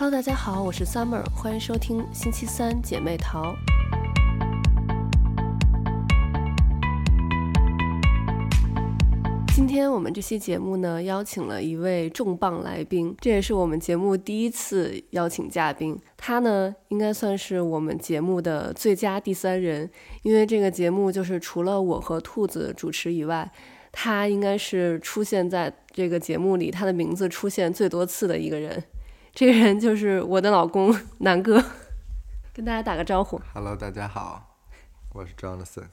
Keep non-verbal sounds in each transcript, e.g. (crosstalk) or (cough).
Hello，大家好，我是 Summer，欢迎收听星期三姐妹淘。今天我们这期节目呢，邀请了一位重磅来宾，这也是我们节目第一次邀请嘉宾。他呢，应该算是我们节目的最佳第三人，因为这个节目就是除了我和兔子主持以外，他应该是出现在这个节目里，他的名字出现最多次的一个人。这个人就是我的老公南哥，跟大家打个招呼。Hello，大家好，我是 Jonathan。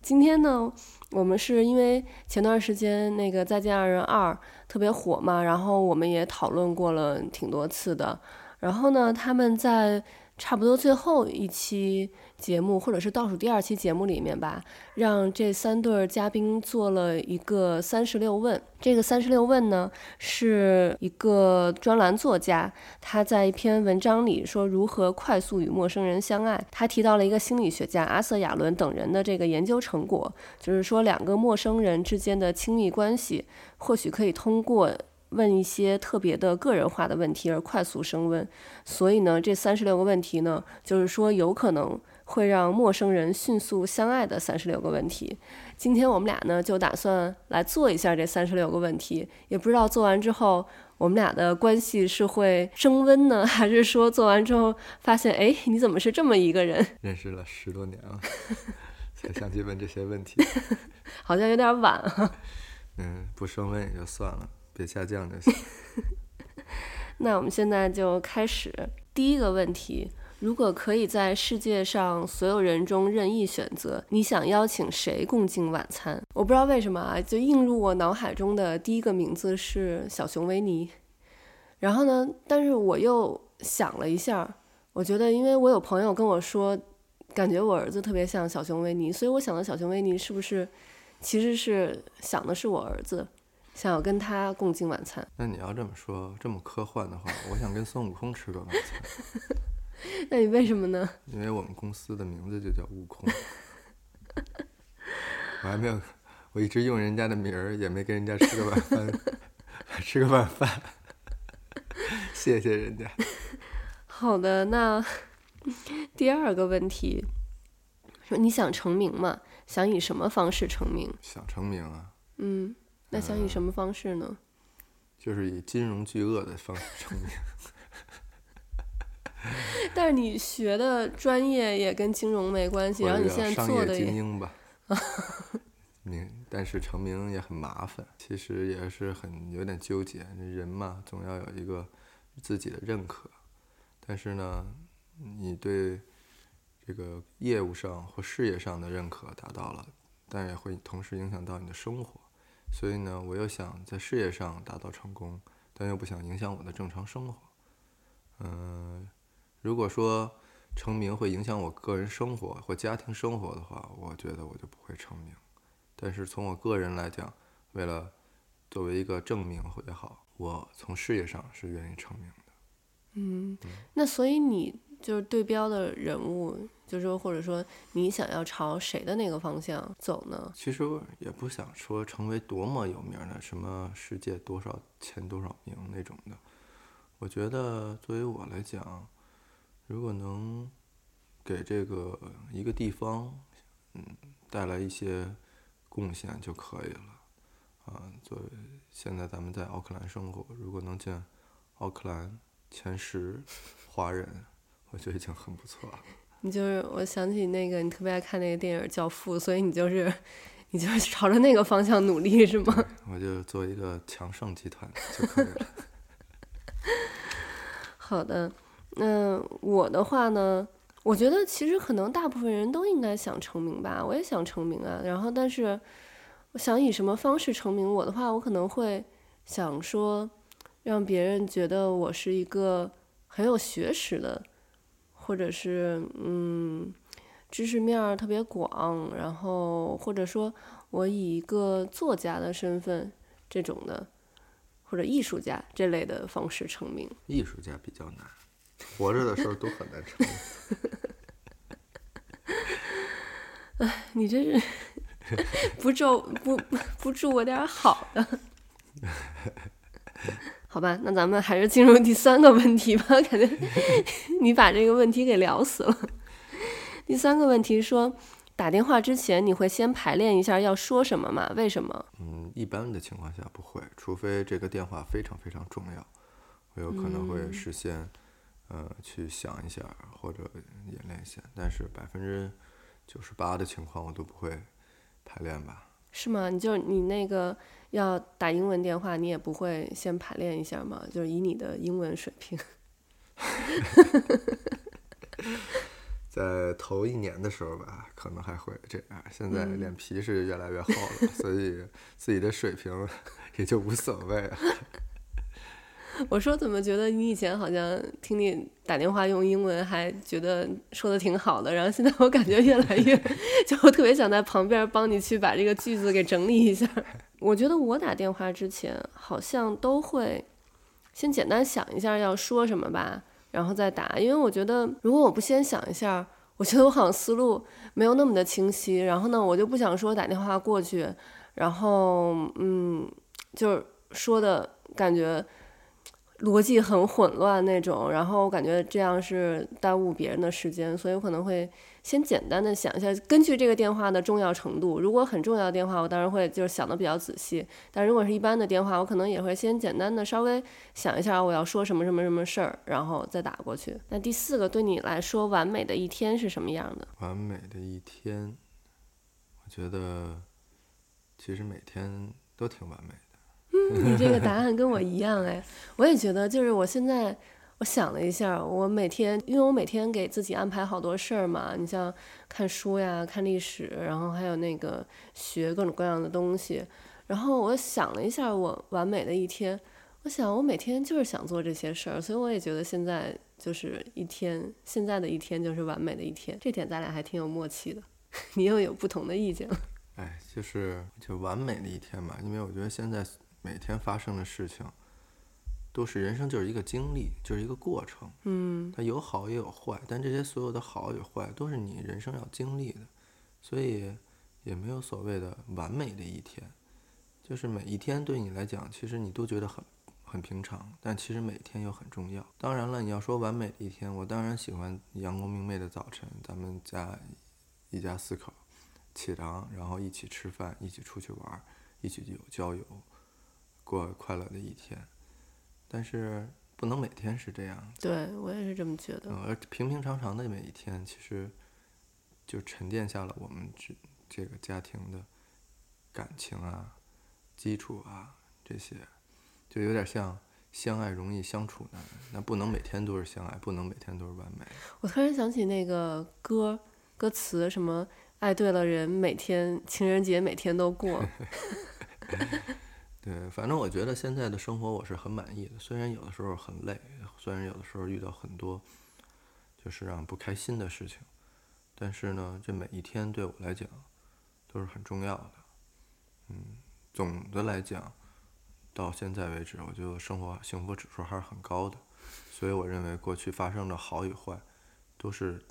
今天呢，我们是因为前段时间那个《再见爱人二》特别火嘛，然后我们也讨论过了挺多次的。然后呢，他们在差不多最后一期节目，或者是倒数第二期节目里面吧，让这三对嘉宾做了一个三十六问。这个三十六问呢，是一个专栏作家他在一篇文章里说如何快速与陌生人相爱。他提到了一个心理学家阿瑟亚伦等人的这个研究成果，就是说两个陌生人之间的亲密关系，或许可以通过。问一些特别的个人化的问题而快速升温，所以呢，这三十六个问题呢，就是说有可能会让陌生人迅速相爱的三十六个问题。今天我们俩呢就打算来做一下这三十六个问题，也不知道做完之后我们俩的关系是会升温呢，还是说做完之后发现，哎，你怎么是这么一个人？认识了十多年了，(laughs) 才想去问这些问题，(laughs) 好像有点晚啊。嗯，不升温也就算了。别下降就行。(laughs) 那我们现在就开始第一个问题：如果可以在世界上所有人中任意选择，你想邀请谁共进晚餐？我不知道为什么啊，就映入我脑海中的第一个名字是小熊维尼。然后呢，但是我又想了一下，我觉得因为我有朋友跟我说，感觉我儿子特别像小熊维尼，所以我想的小熊维尼是不是其实是想的是我儿子？想要跟他共进晚餐。那你要这么说，这么科幻的话，我想跟孙悟空吃个晚餐。(laughs) 那你为什么呢？因为我们公司的名字就叫悟空。我还没有，我一直用人家的名儿，也没跟人家吃个晚饭，(laughs) 吃个晚饭。谢谢人家。(laughs) 好的，那第二个问题，说你想成名吗？想以什么方式成名？想成名啊。嗯。那想以什么方式呢？嗯、就是以金融巨鳄的方式成名。(laughs) 但是你学的专业也跟金融没关系，然后你现在做的精英吧。(laughs) 名，但是成名也很麻烦，其实也是很有点纠结。人嘛，总要有一个自己的认可。但是呢，你对这个业务上或事业上的认可达到了，但也会同时影响到你的生活。所以呢，我又想在事业上达到成功，但又不想影响我的正常生活。嗯，如果说成名会影响我个人生活或家庭生活的话，我觉得我就不会成名。但是从我个人来讲，为了作为一个证明也好，我从事业上是愿意成名的。嗯，那所以你就是对标的人物。就是说，或者说你想要朝谁的那个方向走呢？其实也不想说成为多么有名的，什么世界多少前多少名那种的。我觉得作为我来讲，如果能给这个一个地方，嗯，带来一些贡献就可以了。啊，作为现在咱们在奥克兰生活，如果能进奥克兰前十华人，我觉得已经很不错了。(laughs) 你就是我想起那个你特别爱看那个电影《教父》，所以你就是，你就是朝着那个方向努力是吗？我就做一个强盛集团就可以了。(laughs) 好的，那我的话呢，我觉得其实可能大部分人都应该想成名吧，我也想成名啊。然后，但是我想以什么方式成名？我的话，我可能会想说，让别人觉得我是一个很有学识的。或者是嗯，知识面儿特别广，然后或者说我以一个作家的身份这种的，或者艺术家这类的方式成名。艺术家比较难，活着的时候都很难成名。(laughs) 哎，你这是 (laughs) 不祝不不祝我点好的？(laughs) 好吧，那咱们还是进入第三个问题吧。感觉 (laughs) 你把这个问题给聊死了。第三个问题说，打电话之前你会先排练一下要说什么吗？为什么？嗯，一般的情况下不会，除非这个电话非常非常重要，我有可能会事先，嗯、呃，去想一下或者演练一下。但是百分之九十八的情况我都不会排练吧。是吗？你就你那个要打英文电话，你也不会先排练一下吗？就是以你的英文水平。(laughs) 在头一年的时候吧，可能还会这样。现在脸皮是越来越厚了，嗯、所以自己的水平 (laughs) 也就无所谓了。(laughs) 我说怎么觉得你以前好像听你打电话用英文还觉得说的挺好的，然后现在我感觉越来越，(laughs) 就我特别想在旁边帮你去把这个句子给整理一下。(laughs) 我觉得我打电话之前好像都会先简单想一下要说什么吧。然后再打，因为我觉得如果我不先想一下，我觉得我好像思路没有那么的清晰。然后呢，我就不想说打电话过去，然后嗯，就是说的感觉。逻辑很混乱那种，然后我感觉这样是耽误别人的时间，所以我可能会先简单的想一下，根据这个电话的重要程度，如果很重要的电话，我当然会就是想的比较仔细，但如果是一般的电话，我可能也会先简单的稍微想一下我要说什么什么什么事儿，然后再打过去。那第四个，对你来说，完美的一天是什么样的？完美的一天，我觉得其实每天都挺完美的。你这个答案跟我一样哎，我也觉得，就是我现在我想了一下，我每天，因为我每天给自己安排好多事儿嘛，你像看书呀、看历史，然后还有那个学各种各样的东西，然后我想了一下，我完美的一天，我想我每天就是想做这些事儿，所以我也觉得现在就是一天，现在的一天就是完美的一天，这点咱俩还挺有默契的，你又有不同的意见了。哎，就是就完美的一天嘛，因为我觉得现在。每天发生的事情，都是人生就是一个经历，就是一个过程。嗯，它有好也有坏，但这些所有的好与坏都是你人生要经历的，所以也没有所谓的完美的一天。就是每一天对你来讲，其实你都觉得很很平常，但其实每天又很重要。当然了，你要说完美的一天，我当然喜欢阳光明媚的早晨，咱们家一家四口起床，然后一起吃饭，一起出去玩，一起有郊游。过快乐的一天，但是不能每天是这样。对，我也是这么觉得。而平平常常的每一天，其实就沉淀下了我们这这个家庭的感情啊、基础啊这些，就有点像相爱容易相处难。那不能每天都是相爱，不能每天都是完美。我突然想起那个歌歌词，什么爱对了人，每天情人节每天都过。(laughs) 对，反正我觉得现在的生活我是很满意的，虽然有的时候很累，虽然有的时候遇到很多就是让不开心的事情，但是呢，这每一天对我来讲都是很重要的。嗯，总的来讲，到现在为止，我觉得生活幸福指数还是很高的，所以我认为过去发生的好与坏，都是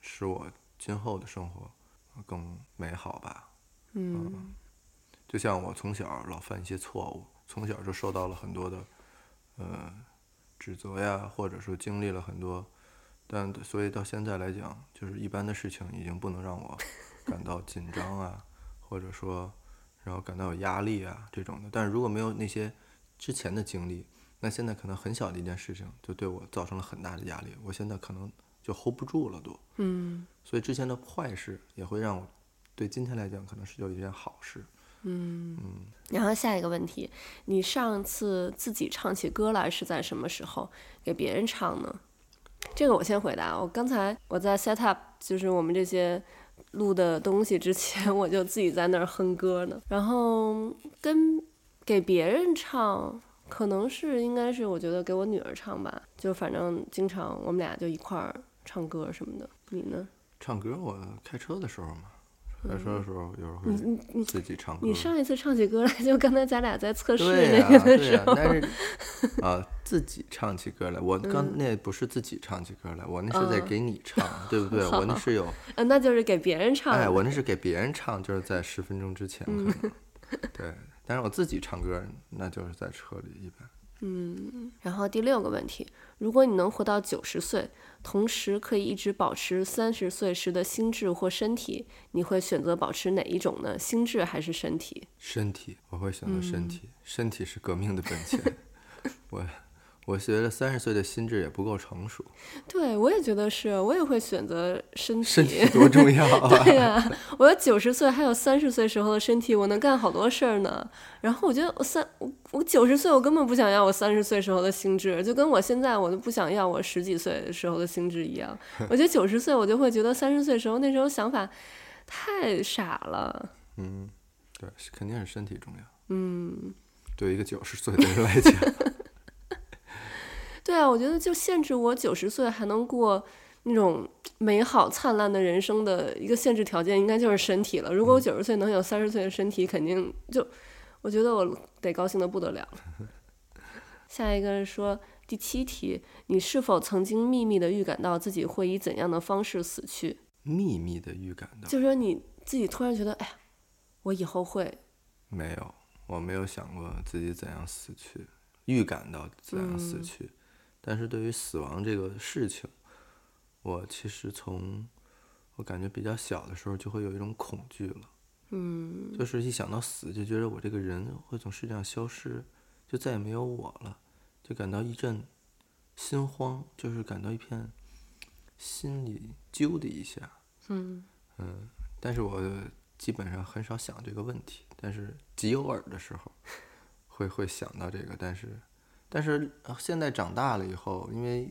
使我今后的生活更美好吧。嗯。嗯就像我从小老犯一些错误，从小就受到了很多的，呃，指责呀，或者说经历了很多，但所以到现在来讲，就是一般的事情已经不能让我 (laughs) 感到紧张啊，或者说然后感到有压力啊这种的。但是如果没有那些之前的经历，那现在可能很小的一件事情就对我造成了很大的压力，我现在可能就 hold 不住了都。嗯。所以之前的坏事也会让我对今天来讲可能是有一件好事。嗯，然后下一个问题，你上次自己唱起歌来是在什么时候？给别人唱呢？这个我先回答。我刚才我在 set up 就是我们这些录的东西之前，(laughs) 我就自己在那儿哼歌呢。然后跟给别人唱，可能是应该是我觉得给我女儿唱吧。就反正经常我们俩就一块儿唱歌什么的。你呢？唱歌我开车的时候嘛。开车的时候，有时候会自己唱歌。你上一次唱起歌来，就刚才咱俩在测试那个的时候。对呀，但是啊，自己唱起歌来，我刚那不是自己唱起歌来，我那是在给你唱，对不对？(laughs) 我那是有。嗯，那就是给别人唱。哎，我那是给别人唱，就是在十分钟之前可能。对，但是我自己唱歌，那就是在车里一般。嗯，然后第六个问题，如果你能活到九十岁，同时可以一直保持三十岁时的心智或身体，你会选择保持哪一种呢？心智还是身体？身体，我会选择身体。嗯、身体是革命的本钱。(laughs) 我。我觉得三十岁的心智也不够成熟。对，我也觉得是，我也会选择身体。身体多重要啊！(laughs) 对呀、啊，我有九十岁，还有三十岁时候的身体，我能干好多事儿呢。然后我觉得我三我我九十岁，我根本不想要我三十岁时候的心智，就跟我现在我都不想要我十几岁时候的心智一样。(laughs) 我觉得九十岁，我就会觉得三十岁时候那时候想法太傻了。嗯，对，肯定是身体重要。嗯，对一个九十岁的人来讲。对啊，我觉得就限制我九十岁还能过那种美好灿烂的人生的一个限制条件，应该就是身体了。如果我九十岁能有三十岁的身体，肯定就我觉得我得高兴得不得了。下一个是说第七题，你是否曾经秘密的预感到自己会以怎样的方式死去？秘密的预感到，就是说你自己突然觉得，哎呀，我以后会。没有，我没有想过自己怎样死去，预感到怎样死去。嗯但是对于死亡这个事情，我其实从我感觉比较小的时候就会有一种恐惧了，嗯，就是一想到死就觉得我这个人会从世界上消失，就再也没有我了，就感到一阵心慌，就是感到一片心里揪的一下，嗯嗯，但是我基本上很少想这个问题，但是极偶尔的时候会会想到这个，但是。但是现在长大了以后，因为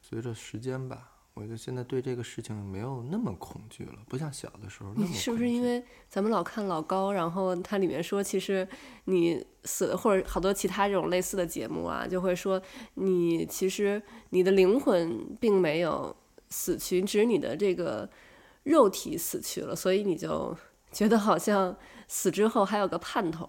随着时间吧，我觉得现在对这个事情没有那么恐惧了，不像小的时候那么恐惧。你是不是因为咱们老看老高，然后它里面说，其实你死或者好多其他这种类似的节目啊，就会说你其实你的灵魂并没有死去，只是你的这个肉体死去了，所以你就觉得好像死之后还有个盼头。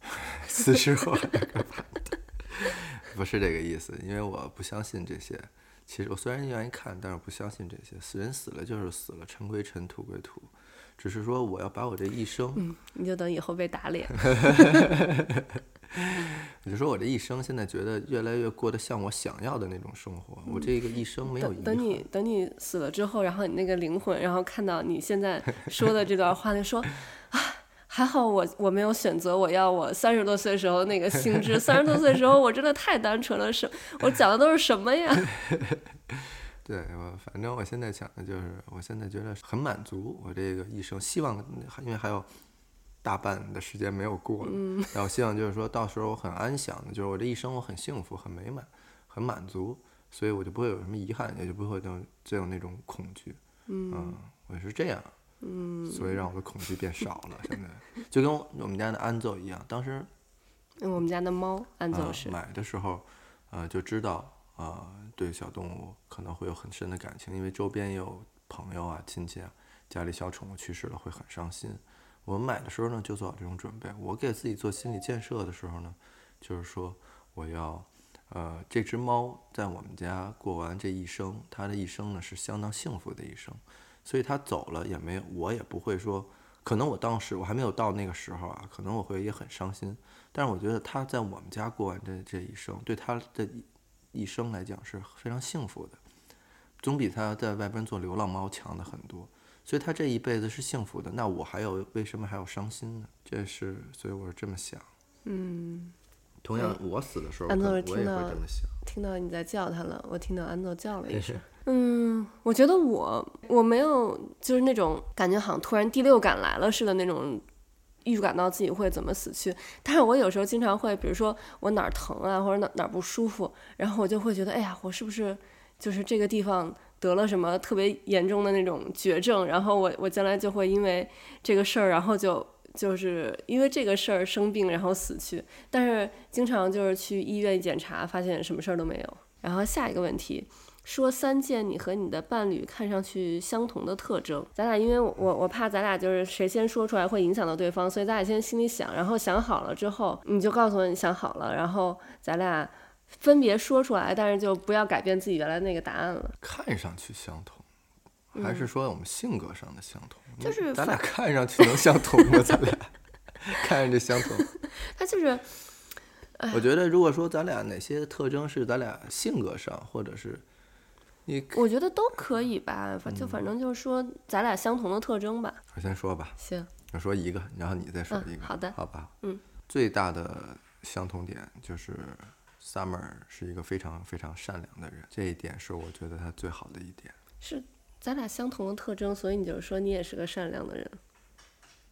(laughs) 死之后还有个盼头。(laughs) 不是这个意思，因为我不相信这些。其实我虽然愿意看，但是我不相信这些。死人死了就是死了，尘归尘，土归土。只是说我要把我这一生，嗯，你就等以后被打脸。(laughs) 我就说我这一生现在觉得越来越过得像我想要的那种生活。嗯、我这个一生没有。等你等你死了之后，然后你那个灵魂，然后看到你现在说的这段话，就说 (laughs) 啊。还好我我没有选择我要我三十多岁时候那个心智，三十多岁时候我真的太单纯了，什我讲的都是什么呀？(laughs) 对，我反正我现在想的就是，我现在觉得很满足，我这个一生希望，因为还有大半的时间没有过，嗯，然后希望就是说到时候我很安详的，就是我这一生我很幸福、很美满、很满足，所以我就不会有什么遗憾，也就不会有再有那种恐惧，嗯，嗯，我是这样。嗯，所以让我的恐惧变少了。现在就跟我们家的安奏一样，当时我们家的猫安奏是、呃、买的时候，呃，就知道啊、呃，对小动物可能会有很深的感情，因为周边也有朋友啊、亲戚啊，家里小宠物去世了会很伤心。我们买的时候呢，就做好这种准备。我给自己做心理建设的时候呢，就是说我要呃，这只猫在我们家过完这一生，它的一生呢是相当幸福的一生。所以他走了也没有，我也不会说，可能我当时我还没有到那个时候啊，可能我会也很伤心。但是我觉得他在我们家过完这这一生，对他的一生来讲是非常幸福的，总比他在外边做流浪猫强的很多。所以他这一辈子是幸福的，那我还有为什么还要伤心呢？这是所以我是这么想。嗯，同样我死的时候，安诺我也会这么想。听到你在叫他了，我听到安诺叫了一声。(laughs) 嗯，我觉得我我没有就是那种感觉，好像突然第六感来了似的那种预感到自己会怎么死去。但是我有时候经常会，比如说我哪儿疼啊，或者哪哪儿不舒服，然后我就会觉得，哎呀，我是不是就是这个地方得了什么特别严重的那种绝症？然后我我将来就会因为这个事儿，然后就就是因为这个事儿生病，然后死去。但是经常就是去医院检查，发现什么事儿都没有。然后下一个问题。说三件你和你的伴侣看上去相同的特征。咱俩因为我我怕咱俩就是谁先说出来会影响到对方，所以咱俩先心里想，然后想好了之后你就告诉我你想好了，然后咱俩分别说出来，但是就不要改变自己原来那个答案了。看上去相同，还是说我们性格上的相同？嗯、就是咱俩看上去能相同吗？咱俩看着就相同。(laughs) 他就是。我觉得如果说咱俩哪些特征是咱俩性格上，或者是你，我觉得都可以吧，反就反正就是说咱俩相同的特征吧。我先说吧。行。我说一个，然后你再说一个。好的。好吧。嗯。最大的相同点就是 Summer 是一个非常非常善良的人，这一点是我觉得他最好的一点。是咱俩相同的特征，所以你就是说你也是个善良的人，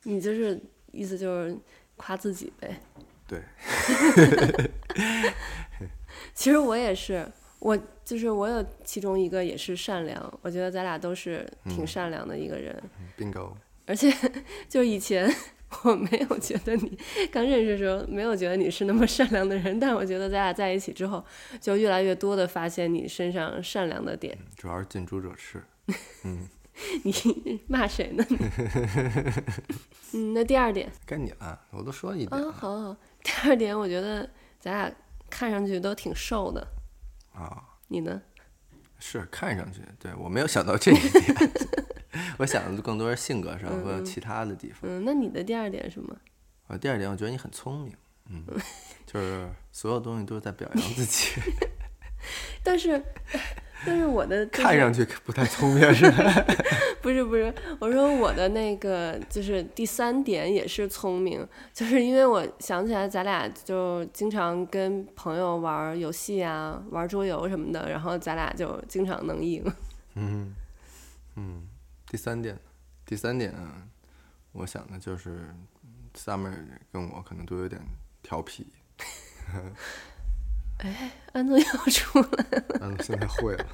你就是意思就是夸自己呗。对。(laughs) 其实我也是，我就是我有其中一个也是善良，我觉得咱俩都是挺善良的一个人。嗯，Bingo。而且就以前。我没有觉得你刚认识的时候没有觉得你是那么善良的人，但我觉得咱俩在一起之后，就越来越多的发现你身上善良的点。主要是近朱者赤。(laughs) 嗯。(laughs) 你骂谁呢？(laughs) 嗯，那第二点。该你了，我都说一点。啊，好好。第二点，我觉得咱俩看上去都挺瘦的。啊、哦。你呢？是看上去，对，我没有想到这一点。(laughs) 我想的更多是性格上和其他的地方。嗯，嗯，那你的第二点是什么？啊第二点，我觉得你很聪明，嗯，(laughs) 就是所有东西都是在表扬自己。(laughs) 但是，但是我的、就是、看上去不太聪明是吧？(laughs) 不是不是，我说我的那个就是第三点也是聪明，就是因为我想起来咱俩就经常跟朋友玩游戏啊，玩桌游什么的，然后咱俩就经常能赢。嗯嗯。第三点，第三点，我想的就是 Summer 跟我可能都有点调皮。(laughs) 哎，安总又出来了。安总现在会了。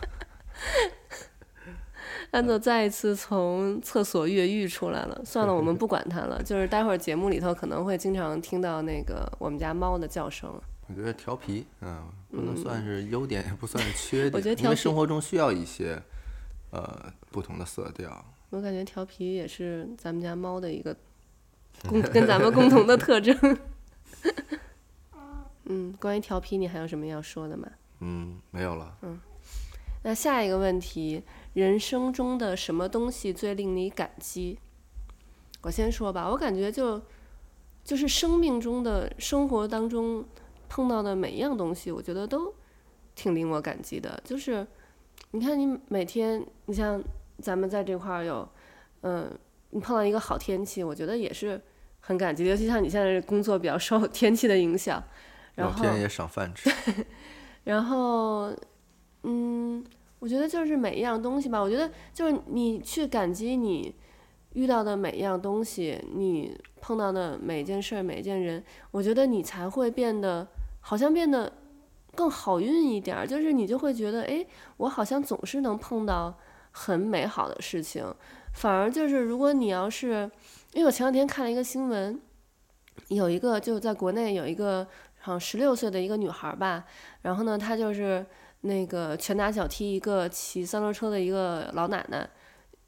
安总再一次从厕所越狱出来了。算了，我们不管他了。(laughs) 就是待会儿节目里头可能会经常听到那个我们家猫的叫声。我觉得调皮，嗯，不能算是优点，也不算是缺点。(laughs) 我觉得调皮，因为生活中需要一些。呃，不同的色调。我感觉调皮也是咱们家猫的一个共跟咱们共同的特征。嗯，关于调皮，你还有什么要说的吗？嗯，没有了。嗯，那下一个问题，人生中的什么东西最令你感激？我先说吧，我感觉就就是生命中的生活当中碰到的每一样东西，我觉得都挺令我感激的，就是。你看，你每天，你像咱们在这块儿有，嗯，你碰到一个好天气，我觉得也是很感激的。尤其像你现在工作比较受天气的影响，然后老天也赏饭吃。(laughs) 然后，嗯，我觉得就是每一样东西吧，我觉得就是你去感激你遇到的每一样东西，你碰到的每一件事儿、每一件人，我觉得你才会变得好像变得。更好运一点，就是你就会觉得，哎，我好像总是能碰到很美好的事情。反而就是，如果你要是，因为我前两天看了一个新闻，有一个就在国内有一个好像十六岁的一个女孩吧，然后呢，她就是那个拳打脚踢一个骑三轮车的一个老奶奶，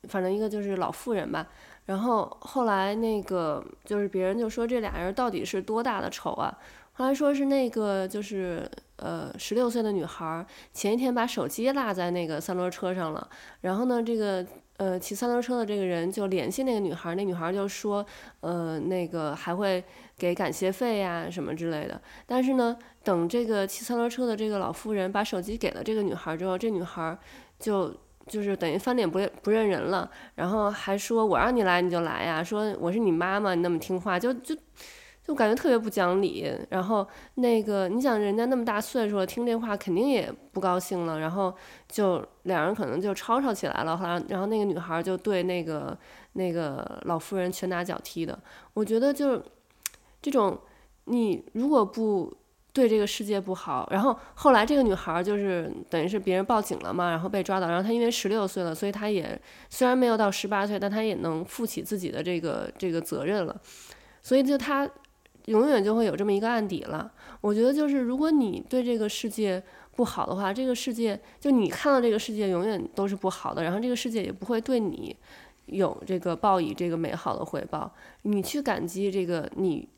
反正一个就是老妇人吧。然后后来那个就是别人就说这俩人到底是多大的仇啊？后来说是那个就是。呃，十六岁的女孩前一天把手机落在那个三轮车上了，然后呢，这个呃骑三轮车的这个人就联系那个女孩，那女孩就说，呃，那个还会给感谢费呀什么之类的。但是呢，等这个骑三轮车的这个老妇人把手机给了这个女孩之后，这女孩就就是等于翻脸不不认人了，然后还说我让你来你就来呀，说我是你妈妈，你那么听话，就就。就感觉特别不讲理，然后那个你想人家那么大岁数了，听这话肯定也不高兴了，然后就两人可能就吵吵起来了，好像然后那个女孩就对那个那个老妇人拳打脚踢的。我觉得就是这种，你如果不对这个世界不好，然后后来这个女孩就是等于是别人报警了嘛，然后被抓到，然后她因为十六岁了，所以她也虽然没有到十八岁，但她也能负起自己的这个这个责任了，所以就她。永远就会有这么一个案底了。我觉得就是，如果你对这个世界不好的话，这个世界就你看到这个世界永远都是不好的，然后这个世界也不会对你有这个报以这个美好的回报。你去感激这个你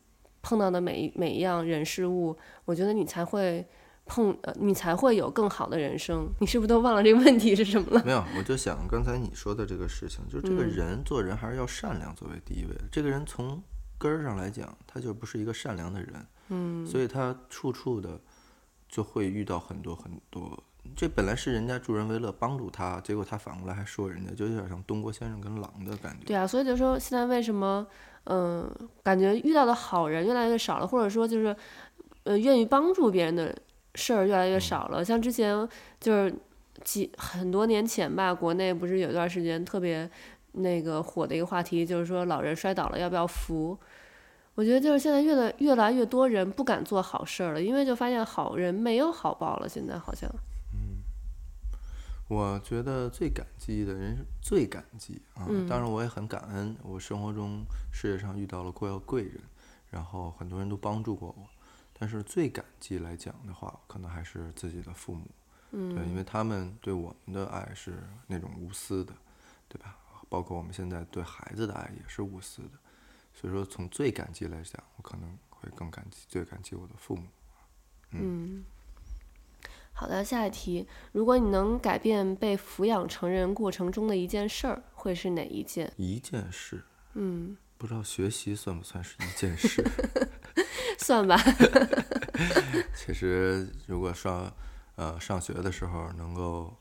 碰到的每一每一样人事物，我觉得你才会碰呃，你才会有更好的人生。你是不是都忘了这个问题是什么了？(laughs) 没有，我就想刚才你说的这个事情，就是这个人做人还是要善良作为第一位的。嗯、这个人从根儿上来讲，他就不是一个善良的人。嗯，所以他处处的就会遇到很多很多。这本来是人家助人为乐，帮助他，结果他反过来还说人家，就有点像东郭先生跟狼的感觉。对啊，所以就说现在为什么，嗯、呃，感觉遇到的好人越来越少了，或者说就是，呃，愿意帮助别人的事儿越来越少了。嗯、像之前就是几很多年前吧，国内不是有一段时间特别那个火的一个话题，就是说老人摔倒了要不要扶？我觉得就是现在越来越来越多人不敢做好事儿了，因为就发现好人没有好报了，现在好像。嗯我觉得最感激的人是最感激啊，嗯、当然我也很感恩，我生活中事业上遇到了过要贵人，然后很多人都帮助过我，但是最感激来讲的话，可能还是自己的父母，嗯、对，因为他们对我们的爱是那种无私的，对吧？包括我们现在对孩子的爱也是无私的，所以说从最感激来讲，我可能会更感激，最感激我的父母，嗯。嗯好的，下一题，如果你能改变被抚养成人过程中的一件事儿，会是哪一件？一件事，嗯，不知道学习算不算是一件事？(laughs) 算吧。(laughs) 其实，如果上呃上学的时候能够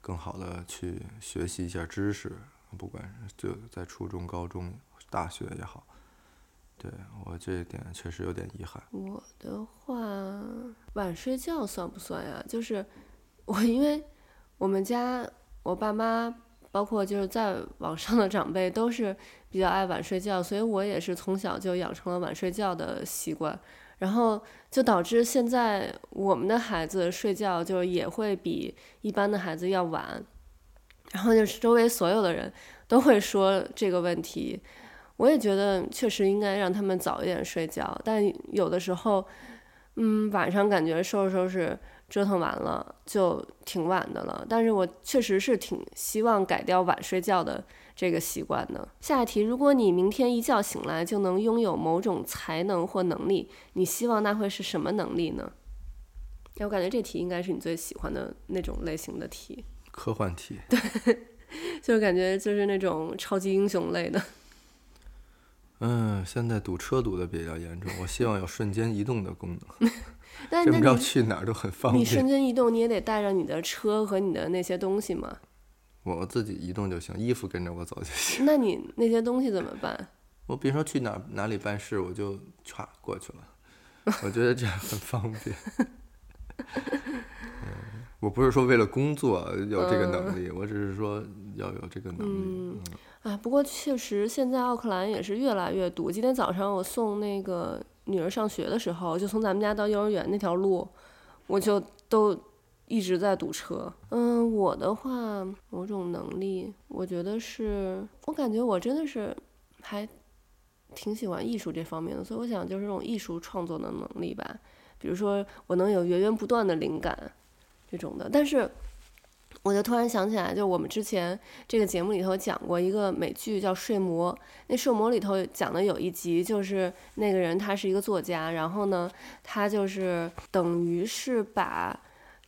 更好的去学习一下知识，不管就在初中、高中、大学也好。对，我这一点确实有点遗憾。我的话，晚睡觉算不算呀？就是我，因为我们家我爸妈，包括就是在网上的长辈，都是比较爱晚睡觉，所以我也是从小就养成了晚睡觉的习惯，然后就导致现在我们的孩子睡觉就是也会比一般的孩子要晚，然后就是周围所有的人都会说这个问题。我也觉得确实应该让他们早一点睡觉，但有的时候，嗯，晚上感觉收拾收拾折腾完了就挺晚的了。但是我确实是挺希望改掉晚睡觉的这个习惯的。下一题，如果你明天一觉醒来就能拥有某种才能或能力，你希望那会是什么能力呢？我感觉这题应该是你最喜欢的那种类型的题，科幻题。对，就感觉就是那种超级英雄类的。嗯，现在堵车堵的比较严重，我希望有瞬间移动的功能，(laughs) 但这么着去哪儿都很方便。你瞬间移动，你也得带着你的车和你的那些东西嘛。我自己移动就行，衣服跟着我走就行。那你那些东西怎么办？(laughs) 我比如说去哪哪里办事，我就歘过去了。我觉得这样很方便。(laughs) 嗯，我不是说为了工作有这个能力，嗯、我只是说要有这个能力。嗯啊，不过确实，现在奥克兰也是越来越堵。今天早上我送那个女儿上学的时候，就从咱们家到幼儿园那条路，我就都一直在堵车。嗯，我的话，某种能力，我觉得是，我感觉我真的是还挺喜欢艺术这方面的，所以我想就是这种艺术创作的能力吧。比如说，我能有源源不断的灵感这种的，但是。我就突然想起来，就我们之前这个节目里头讲过一个美剧叫《睡魔》，那《睡魔》里头讲的有一集，就是那个人他是一个作家，然后呢，他就是等于是把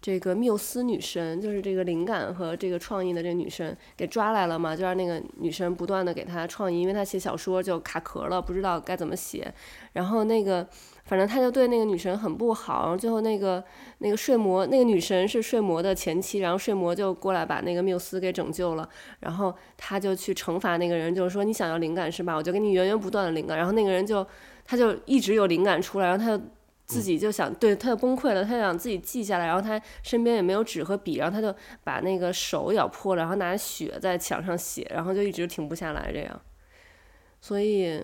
这个缪斯女神，就是这个灵感和这个创意的这个女神给抓来了嘛，就让那个女神不断的给他创意，因为他写小说就卡壳了，不知道该怎么写，然后那个。反正他就对那个女神很不好，然后最后那个那个睡魔那个女神是睡魔的前妻，然后睡魔就过来把那个缪斯给拯救了，然后他就去惩罚那个人，就是说你想要灵感是吧？我就给你源源不断的灵感，然后那个人就他就一直有灵感出来，然后他就自己就想，对，他就崩溃了，他就想自己记下来，然后他身边也没有纸和笔，然后他就把那个手咬破了，然后拿血在墙上写，然后就一直停不下来这样，所以。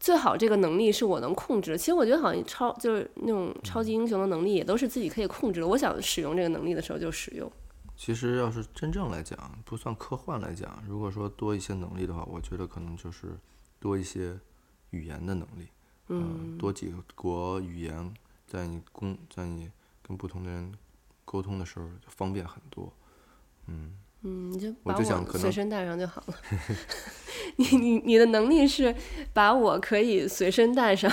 最好这个能力是我能控制。其实我觉得好像超就是那种超级英雄的能力也都是自己可以控制的。我想使用这个能力的时候就使用。其实要是真正来讲，不算科幻来讲，如果说多一些能力的话，我觉得可能就是多一些语言的能力。嗯。多几个国语言，在你公在你跟不同的人沟通的时候就方便很多。嗯。嗯，你就把我随身带上就好了。(laughs) 你你你的能力是把我可以随身带上。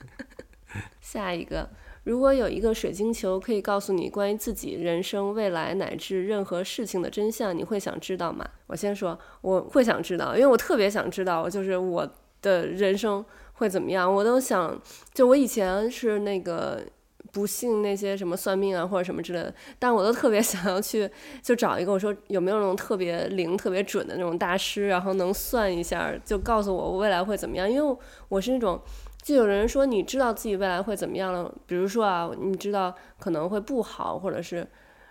(laughs) 下一个，如果有一个水晶球可以告诉你关于自己人生、未来乃至任何事情的真相，你会想知道吗？我先说，我会想知道，因为我特别想知道，就是我的人生会怎么样？我都想，就我以前是那个不信那些什么算命啊或者什么之类的，但我都特别想要去，就找一个我说有没有那种特别灵、特别准的那种大师，然后能算一下，就告诉我我未来会怎么样。因为我是那种，就有人说你知道自己未来会怎么样了，比如说啊，你知道可能会不好或者是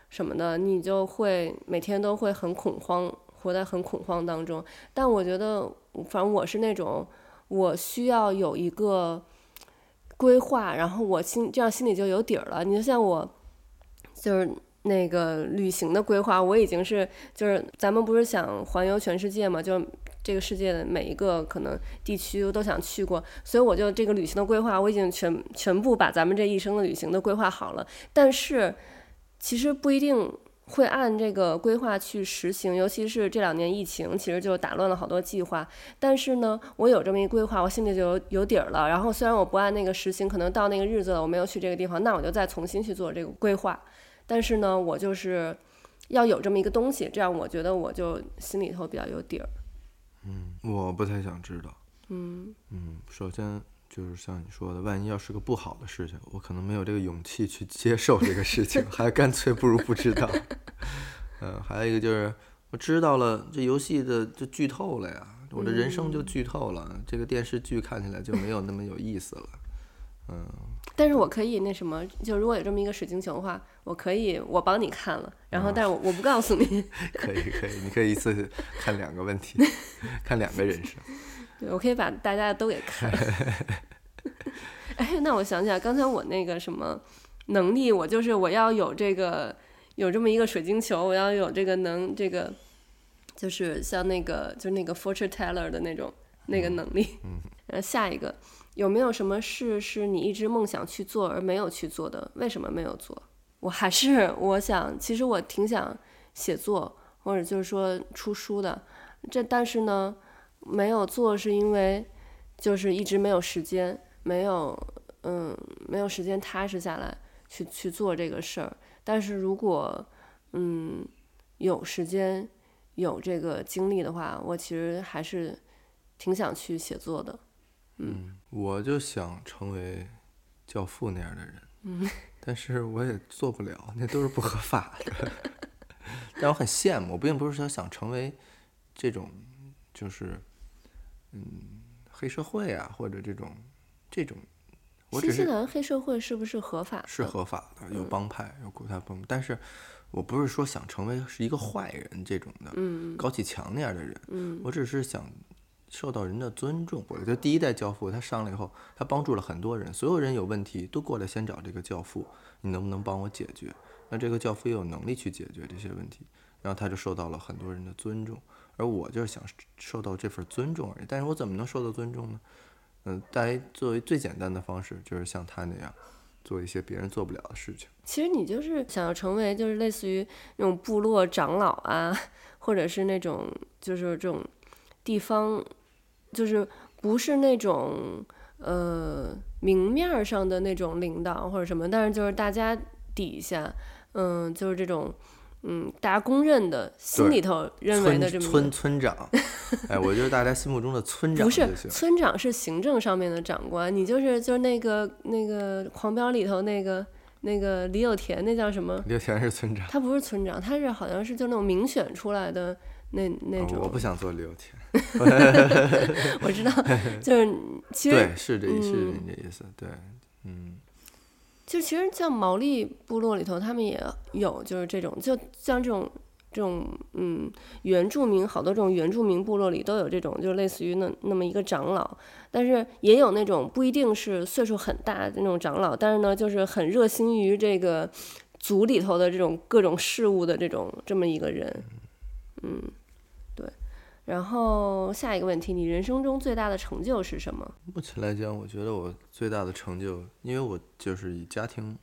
什么的，你就会每天都会很恐慌，活在很恐慌当中。但我觉得，反正我是那种。我需要有一个规划，然后我心这样心里就有底儿了。你就像我，就是那个旅行的规划，我已经是就是咱们不是想环游全世界嘛，就这个世界的每一个可能地区都想去过，所以我就这个旅行的规划，我已经全全部把咱们这一生的旅行都规划好了。但是其实不一定。会按这个规划去实行，尤其是这两年疫情，其实就打乱了好多计划。但是呢，我有这么一规划，我心里就有有底儿了。然后虽然我不按那个实行，可能到那个日子了，我没有去这个地方，那我就再重新去做这个规划。但是呢，我就是要有这么一个东西，这样我觉得我就心里头比较有底儿。嗯，我不太想知道。嗯嗯，首先。就是像你说的，万一要是个不好的事情，我可能没有这个勇气去接受这个事情，(laughs) 还干脆不如不知道。嗯，(laughs) 还有一个就是，我知道了，这游戏的就剧透了呀，我的人生就剧透了，嗯、这个电视剧看起来就没有那么有意思了。嗯，但是我可以那什么，就如果有这么一个水晶球的话，我可以我帮你看了，然后但是我我不告诉你。(laughs) 可以可以，你可以一次看两个问题，看两个人生。对，我可以把大家都给看。(laughs) 哎，那我想起来，刚才我那个什么能力，我就是我要有这个有这么一个水晶球，我要有这个能这个，就是像那个就是那个 fortune teller 的那种那个能力。嗯。(laughs) 呃，下一个有没有什么事是你一直梦想去做而没有去做的？为什么没有做？我还是我想，其实我挺想写作或者就是说出书的，这但是呢。没有做是因为，就是一直没有时间，没有，嗯，没有时间踏实下来去去做这个事儿。但是如果，嗯，有时间，有这个精力的话，我其实还是挺想去写作的。嗯，我就想成为教父那样的人，嗯，(laughs) 但是我也做不了，那都是不合法的。(laughs) 但我很羡慕，我并不是说想成为这种，就是。嗯，黑社会啊，或者这种，这种，我只是，新西兰黑社会是不是合法？是合法的，有帮派，有国家帮。但是，我不是说想成为是一个坏人这种的，嗯，高启强那样的人，嗯，我只是想受到人的尊重。我觉得第一代教父他上来以后，他帮助了很多人，所有人有问题都过来先找这个教父，你能不能帮我解决？那这个教父也有能力去解决这些问题，然后他就受到了很多人的尊重。而我就是想受到这份尊重而已，但是我怎么能受到尊重呢？嗯，大家作为最简单的方式，就是像他那样，做一些别人做不了的事情。其实你就是想要成为，就是类似于那种部落长老啊，或者是那种就是这种地方，就是不是那种呃明面上的那种领导或者什么，但是就是大家底下，嗯，就是这种。嗯，大家公认的，心里头认为的这么村村村长，(laughs) 哎，我觉得大家心目中的村长不是村长，是行政上面的长官。你就是就是那个那个狂飙里头那个那个李有田，那叫什么？李有田是村长，他不是村长，他是好像是就那种民选出来的那那种。哦，我不想做李有田。(laughs) 我知道，就是其实对，是这是这意思，对，嗯。就其实像毛利部落里头，他们也有就是这种，就像这种这种嗯原住民，好多这种原住民部落里都有这种，就类似于那那么一个长老，但是也有那种不一定是岁数很大的那种长老，但是呢就是很热心于这个族里头的这种各种事务的这种这么一个人，嗯。然后下一个问题，你人生中最大的成就是什么？目前来讲，我觉得我最大的成就，因为我就是以家庭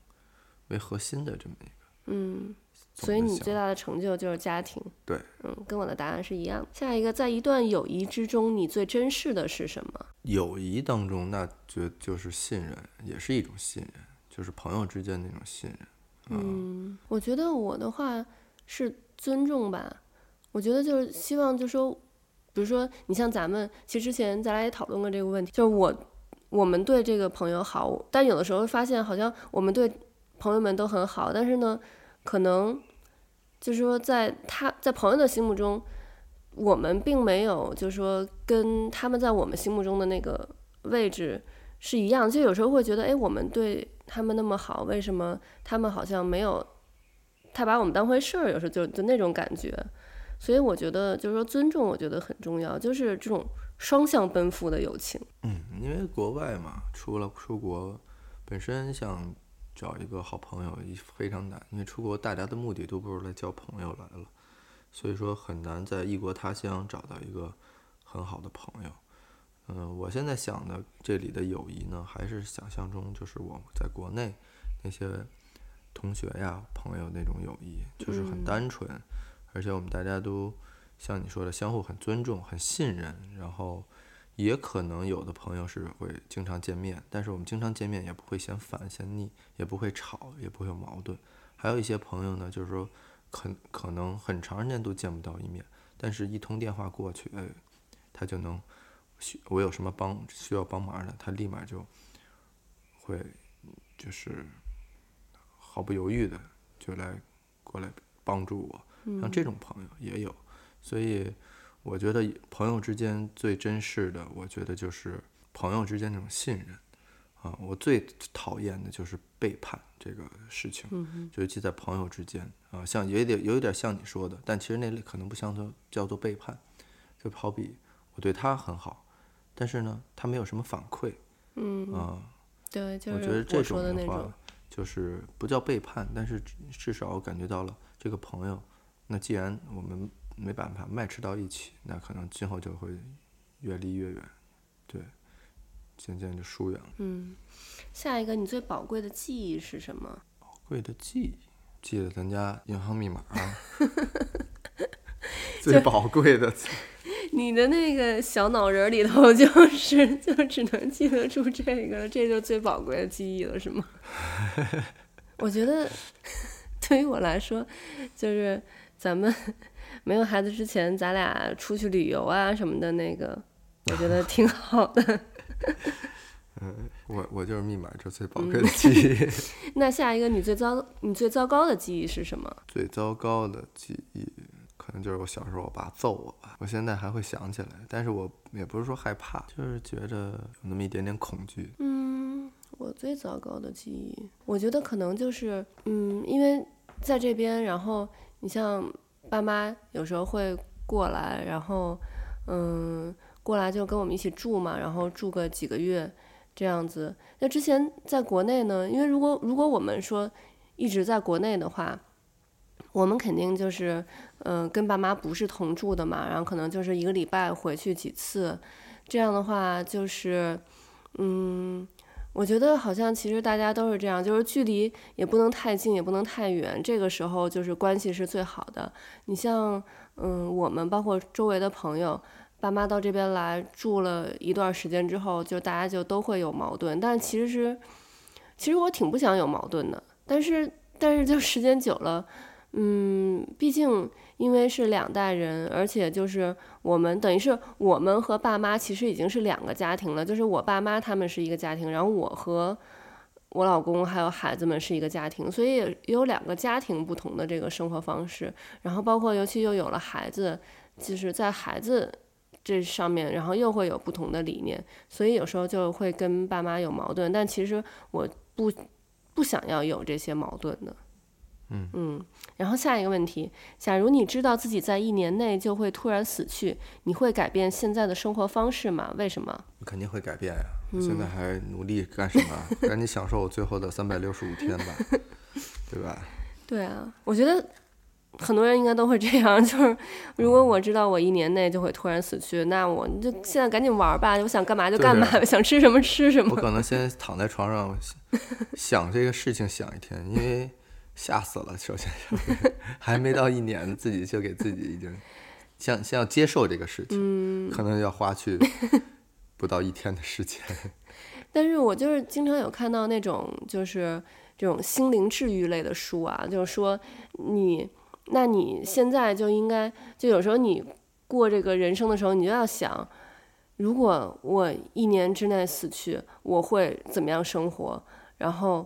为核心的这么一个。嗯，所以你最大的成就就是家庭。对，嗯，跟我的答案是一样的。下一个，在一段友谊之中，你最珍视的是什么？友谊当中，那就就是信任，也是一种信任，就是朋友之间那种信任。嗯，嗯，我觉得我的话是尊重吧。我觉得就是希望，就是说。比如说，你像咱们，其实之前咱俩也讨论过这个问题，就是我，我们对这个朋友好，但有的时候发现好像我们对朋友们都很好，但是呢，可能就是说在他在朋友的心目中，我们并没有就是说跟他们在我们心目中的那个位置是一样，就有时候会觉得，哎，我们对他们那么好，为什么他们好像没有太把我们当回事儿？有时候就就那种感觉。所以我觉得就是说尊重，我觉得很重要，就是这种双向奔赴的友情。嗯，因为国外嘛，出了出国，本身想找一个好朋友也非常难，因为出国大家的目的都不是来交朋友来了，所以说很难在异国他乡找到一个很好的朋友。嗯，我现在想的这里的友谊呢，还是想象中就是我在国内那些同学呀、朋友那种友谊，就是很单纯。嗯而且我们大家都像你说的，相互很尊重、很信任，然后也可能有的朋友是会经常见面，但是我们经常见面也不会嫌烦、嫌腻，也不会吵，也不会有矛盾。还有一些朋友呢，就是说可可能很长时间都见不到一面，但是一通电话过去，哎，他就能需我有什么帮需要帮忙的，他立马就会就是毫不犹豫的就来过来帮助我。像这种朋友也有，所以我觉得朋友之间最珍视的，我觉得就是朋友之间那种信任。啊。我最讨厌的就是背叛这个事情，就尤其在朋友之间啊，像有一点有一点像你说的，但其实那类可能不像做叫做背叛，就好比我对他很好，但是呢，他没有什么反馈，嗯。啊，对，就是我觉得这种的话就是不叫背叛，但是至少我感觉到了这个朋友。那既然我们没办法 match 到一起，那可能今后就会越离越远，对，渐渐就疏远了。嗯，下一个你最宝贵的记忆是什么？宝贵的记忆，记得咱家银行密码啊。(laughs) 最宝贵的。你的那个小脑仁里头 (laughs) 就是就只能记得住这个，这就最宝贵的记忆了，是吗？(laughs) 我觉得对于我来说，就是。咱们 (laughs) 没有孩子之前，咱俩出去旅游啊什么的，那个我觉得挺好的。(laughs) 嗯，我我就是密码，这最宝贵的记忆。嗯、(laughs) 那下一个，你最糟你最糟糕的记忆是什么？最糟糕的记忆，可能就是我小时候我爸揍我吧。我现在还会想起来，但是我也不是说害怕，就是觉得有那么一点点恐惧。嗯，我最糟糕的记忆，我觉得可能就是，嗯，因为在这边，然后。你像爸妈有时候会过来，然后嗯，过来就跟我们一起住嘛，然后住个几个月这样子。那之前在国内呢，因为如果如果我们说一直在国内的话，我们肯定就是嗯跟爸妈不是同住的嘛，然后可能就是一个礼拜回去几次，这样的话就是嗯。我觉得好像其实大家都是这样，就是距离也不能太近，也不能太远，这个时候就是关系是最好的。你像，嗯，我们包括周围的朋友，爸妈到这边来住了一段时间之后，就大家就都会有矛盾。但其实是，其实我挺不想有矛盾的，但是但是就时间久了，嗯，毕竟。因为是两代人，而且就是我们等于是我们和爸妈其实已经是两个家庭了，就是我爸妈他们是一个家庭，然后我和我老公还有孩子们是一个家庭，所以也有两个家庭不同的这个生活方式，然后包括尤其又有了孩子，就是在孩子这上面，然后又会有不同的理念，所以有时候就会跟爸妈有矛盾，但其实我不不想要有这些矛盾的。嗯嗯，然后下一个问题，假如你知道自己在一年内就会突然死去，你会改变现在的生活方式吗？为什么？肯定会改变呀！我现在还努力干什么？嗯、赶紧享受我最后的三百六十五天吧，(laughs) 对吧？对啊，我觉得很多人应该都会这样，(laughs) 就是如果我知道我一年内就会突然死去，那我就现在赶紧玩吧，我想干嘛就干嘛，就是、想吃什么吃什么。我可能先躺在床上想这个事情想一天，因为。吓死了！首先，还没到一年，自己就给自己已经，先先要接受这个事情，可能要花去 (laughs) 不到一天的时间。(laughs) 但是我就是经常有看到那种就是这种心灵治愈类的书啊，就是说你，那你现在就应该，就有时候你过这个人生的时候，你就要想，如果我一年之内死去，我会怎么样生活？然后。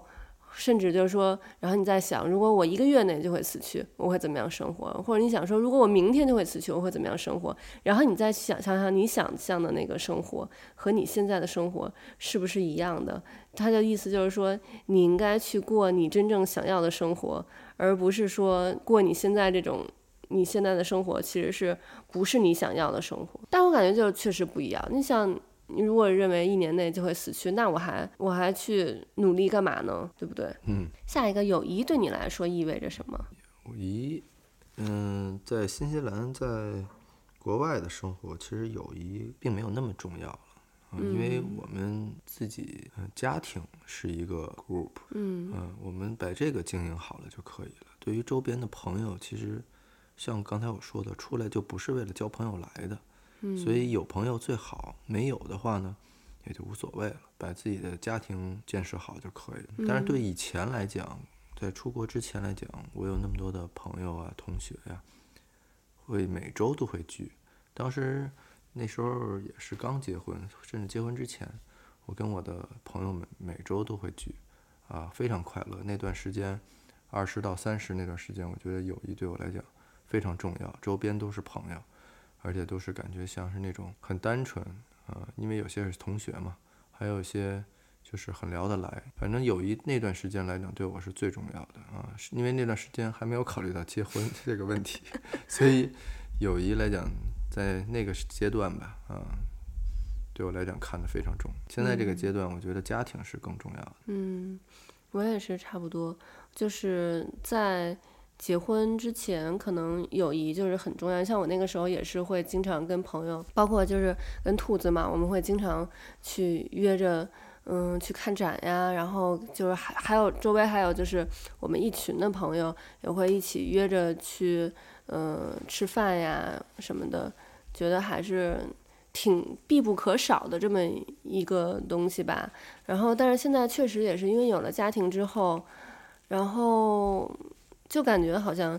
甚至就是说，然后你在想，如果我一个月内就会死去，我会怎么样生活？或者你想说，如果我明天就会死去，我会怎么样生活？然后你再想想想，你想象的那个生活和你现在的生活是不是一样的？他的意思就是说，你应该去过你真正想要的生活，而不是说过你现在这种你现在的生活其实是不是你想要的生活？但我感觉就是确实不一样。你想。你如果认为一年内就会死去，那我还我还去努力干嘛呢？对不对？嗯。下一个友谊对你来说意味着什么？友谊，嗯，在新西兰，在国外的生活，其实友谊并没有那么重要了，嗯，因为我们自己家庭是一个 group，嗯，嗯，我们把这个经营好了就可以了。对于周边的朋友，其实像刚才我说的，出来就不是为了交朋友来的。所以有朋友最好，没有的话呢，也就无所谓了，把自己的家庭建设好就可以了。但是对以前来讲，在出国之前来讲，我有那么多的朋友啊、同学呀、啊，会每周都会聚。当时那时候也是刚结婚，甚至结婚之前，我跟我的朋友们每周都会聚，啊，非常快乐。那段时间，二十到三十那段时间，我觉得友谊对我来讲非常重要，周边都是朋友。而且都是感觉像是那种很单纯啊，因为有些是同学嘛，还有一些就是很聊得来。反正友谊那段时间来讲，对我是最重要的啊，是因为那段时间还没有考虑到结婚这个问题，(laughs) 所以友谊来讲，在那个阶段吧，啊，对我来讲看得非常重。现在这个阶段，我觉得家庭是更重要的。嗯，我也是差不多，就是在。结婚之前，可能友谊就是很重要。像我那个时候也是会经常跟朋友，包括就是跟兔子嘛，我们会经常去约着，嗯，去看展呀。然后就是还还有周围还有就是我们一群的朋友也会一起约着去，嗯，吃饭呀什么的。觉得还是挺必不可少的这么一个东西吧。然后，但是现在确实也是因为有了家庭之后，然后。就感觉好像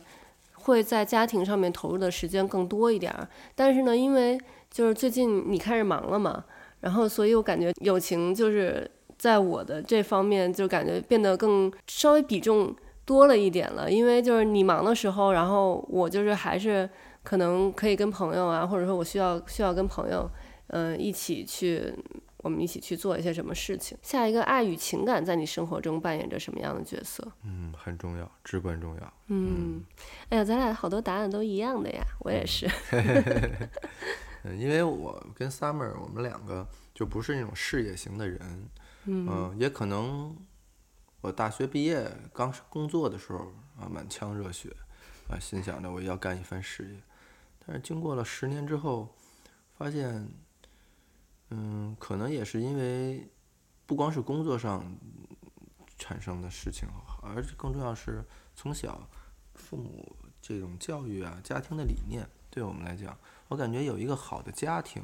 会在家庭上面投入的时间更多一点儿，但是呢，因为就是最近你开始忙了嘛，然后所以我感觉友情就是在我的这方面就感觉变得更稍微比重多了一点了，因为就是你忙的时候，然后我就是还是可能可以跟朋友啊，或者说我需要需要跟朋友嗯、一起去。我们一起去做一些什么事情？下一个，爱与情感在你生活中扮演着什么样的角色？嗯，很重要，至关重要。嗯，哎呀，咱俩好多答案都一样的呀，我也是。(laughs) 嗯，因为我跟 Summer，我们两个就不是那种事业型的人。嗯，呃，也可能我大学毕业刚工作的时候啊，满腔热血啊，心想着我要干一番事业。但是经过了十年之后，发现。嗯，可能也是因为，不光是工作上产生的事情，而更重要是从小父母这种教育啊，家庭的理念，对我们来讲，我感觉有一个好的家庭，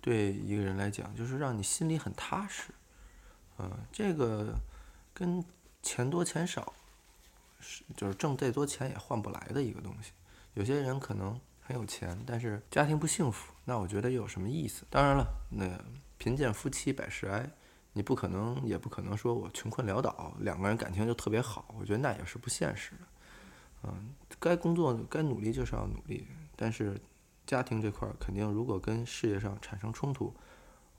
对一个人来讲，就是让你心里很踏实。嗯，这个跟钱多钱少，是就是挣再多钱也换不来的一个东西。有些人可能。很有钱，但是家庭不幸福，那我觉得又有什么意思？当然了，那贫贱夫妻百事哀，你不可能，也不可能说我穷困潦倒，两个人感情就特别好，我觉得那也是不现实的。嗯，该工作该努力就是要努力，但是家庭这块儿肯定，如果跟事业上产生冲突，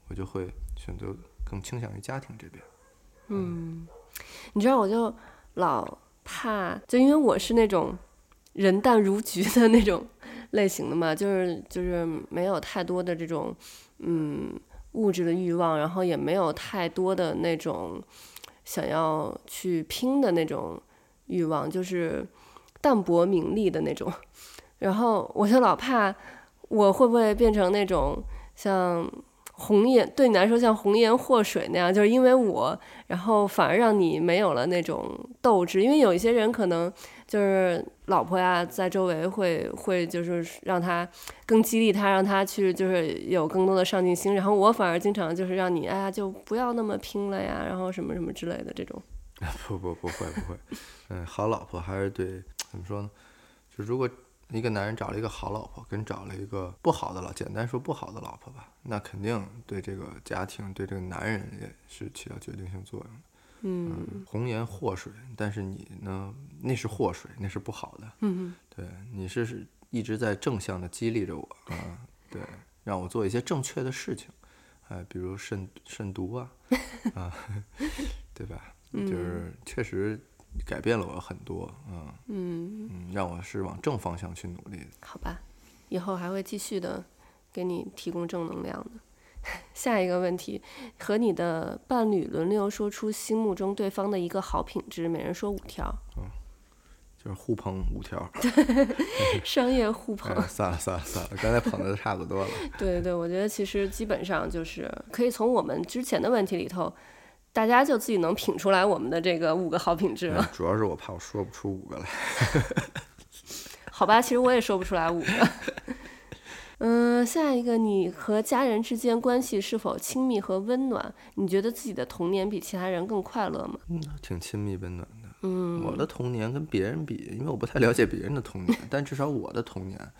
我就会选择更倾向于家庭这边。嗯，你知道我就老怕，就因为我是那种人淡如菊的那种。类型的嘛，就是就是没有太多的这种，嗯，物质的欲望，然后也没有太多的那种想要去拼的那种欲望，就是淡泊名利的那种。(laughs) 然后我就老怕我会不会变成那种像。红颜对你来说像红颜祸水那样，就是因为我，然后反而让你没有了那种斗志。因为有一些人可能就是老婆呀，在周围会会就是让他更激励他，让他去就是有更多的上进心。然后我反而经常就是让你哎呀，就不要那么拼了呀，然后什么什么之类的这种。(laughs) 不不不会不会，嗯，好老婆还是对怎么说呢？就如果一个男人找了一个好老婆，跟找了一个不好的老，简单说不好的老婆吧，那肯定对这个家庭，对这个男人也是起到决定性作用的。嗯，嗯，红颜祸水，但是你呢，那是祸水，那是不好的。嗯，对，你是是一直在正向的激励着我啊，对，让我做一些正确的事情，哎，比如慎慎独啊，(laughs) 啊，(laughs) 对吧？就是确实。改变了我很多，嗯嗯，嗯，让我是往正方向去努力。好吧，以后还会继续的给你提供正能量的。(laughs) 下一个问题，和你的伴侣轮流说出心目中对方的一个好品质，每人说五条。嗯，就是互捧五条。(laughs) 商业互捧。哎，算了算了算了，刚才捧的都差不多了。(laughs) 对对对，我觉得其实基本上就是可以从我们之前的问题里头。大家就自己能品出来我们的这个五个好品质了。主要是我怕我说不出五个来。(laughs) (laughs) 好吧，其实我也说不出来五个。嗯，下一个，你和家人之间关系是否亲密和温暖？你觉得自己的童年比其他人更快乐吗？嗯，挺亲密温暖的。嗯，我的童年跟别人比，因为我不太了解别人的童年，(laughs) 但至少我的童年，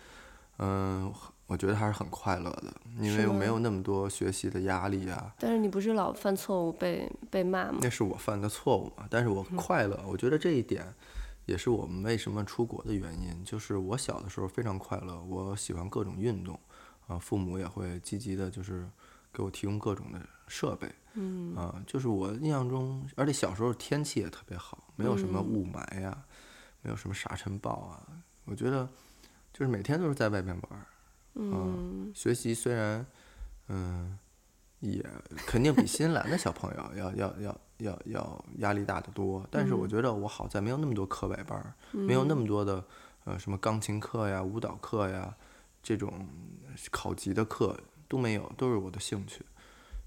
嗯。我觉得还是很快乐的，因为我没有那么多学习的压力啊。但是你不是老犯错误被被骂吗？那是我犯的错误嘛，但是我快乐。嗯。我觉得这一点也是我们为什么出国的原因，就是我小的时候非常快乐，我喜欢各种运动，啊，父母也会积极的，就是给我提供各种的设备，嗯，啊，就是我印象中，而且小时候天气也特别好，没有什么雾霾呀，啊，没有什么沙尘暴啊，我觉得就是每天都是在外面玩。嗯，学习虽然，嗯，也肯定比新来的小朋友要要要要要压力大得多，但是我觉得我好在没有那么多课外班，没有那么多的呃什么钢琴课呀、舞蹈课呀这种考级的课都没有，都是我的兴趣，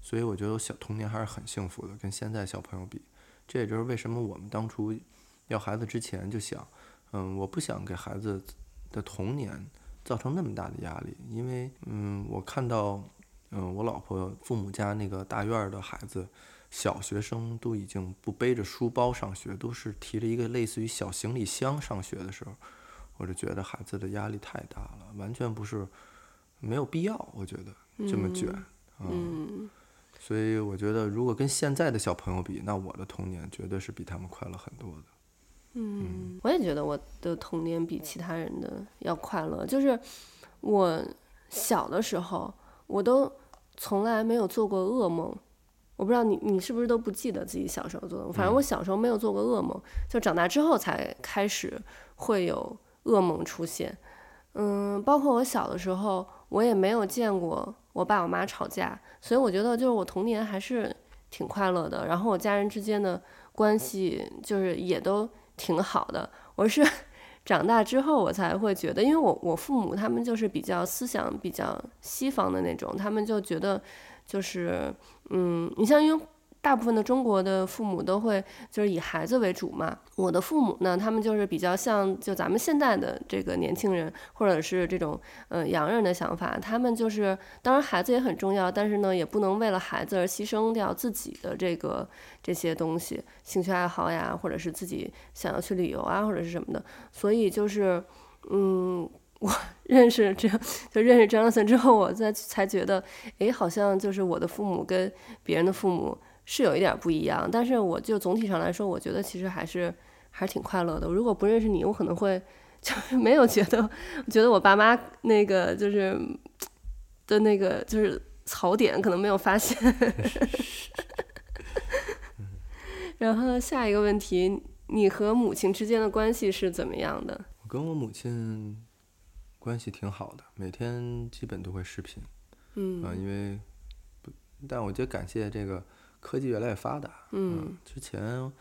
所以我觉得我小童年还是很幸福的，跟现在小朋友比，这也就是为什么我们当初要孩子之前就想，嗯，我不想给孩子的童年。造成那么大的压力，因为嗯，我看到嗯，我老婆父母家那个大院的孩子，小学生都已经不背着书包上学，都是提着一个类似于小行李箱上学的时候，我就觉得孩子的压力太大了，完全不是没有必要，我觉得这么卷，嗯，嗯，所以我觉得如果跟现在的小朋友比，那我的童年绝对是比他们快乐很多的。嗯，我也觉得我的童年比其他人的要快乐。就是我小的时候，我都从来没有做过噩梦。我不知道你，你是不是都不记得自己小时候做的？反正我小时候没有做过噩梦，就长大之后才开始会有噩梦出现。嗯，包括我小的时候，我也没有见过我爸我妈吵架，所以我觉得就是我童年还是挺快乐的。然后我家人之间的关系就是也都。挺好的，我是 (laughs) 长大之后我才会觉得，因为我我父母他们就是比较思想比较西方的那种，他们就觉得就是嗯，你像因为。大部分的中国的父母都会就是以孩子为主嘛。我的父母呢，他们就是比较像就咱们现在的这个年轻人，或者是这种呃洋人的想法。他们就是当然孩子也很重要，但是呢，也不能为了孩子而牺牲掉自己的这个这些东西，兴趣爱好呀，或者是自己想要去旅游啊，或者是什么的。所以就是嗯，(laughs) 我认识这就认识 Jonathan 之后，我在才觉得，哎，好像就是我的父母跟别人的父母。是有一点不一样，但是我就总体上来说，我觉得其实还是还是挺快乐的。如果不认识你，我可能会 (laughs) 就是没有觉得，觉得我爸妈那个就是的那个就是槽点可能没有发现。(laughs) 然后下一个问题，你和母亲之间的关系是怎么样的？我跟我母亲关系挺好的，每天基本都会视频。嗯，啊，因为但我觉得感谢这个。科技越来越发达，嗯，之前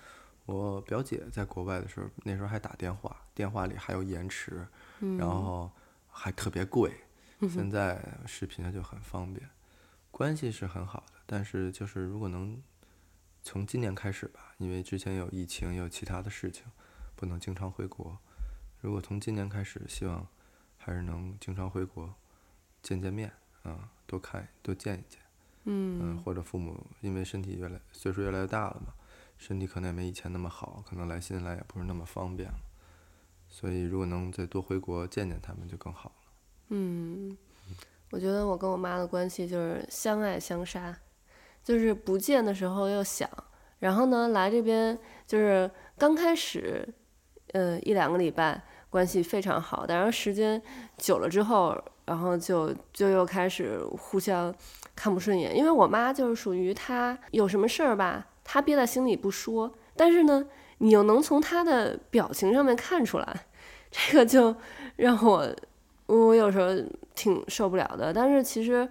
我表姐在国外的时候，那时候还打电话，电话里还有延迟，嗯，然后还特别贵，现在视频就很方便，关系是很好的。但是就是如果能从今年开始吧，因为之前有疫情，也有其他的事情，不能经常回国。如果从今年开始，希望还是能经常回国，见见面，啊，多看多见一见。嗯，或者父母因为身体越来岁数越来越大了嘛，身体可能也没以前那么好，可能来新西兰也不是那么方便了。所以如果能再多回国见见他们就更好了。嗯，我觉得我跟我妈的关系就是相爱相杀，就是不见的时候又想，然后呢来这边就是刚开始，呃一两个礼拜关系非常好，但是时间久了之后，然后就就又开始互相看不顺眼，因为我妈就是属于她有什么事儿吧，她憋在心里不说，但是呢。你又能从她的表情上面看出来，这个就 (laughs) 让我我有时候挺受不了的。但是其实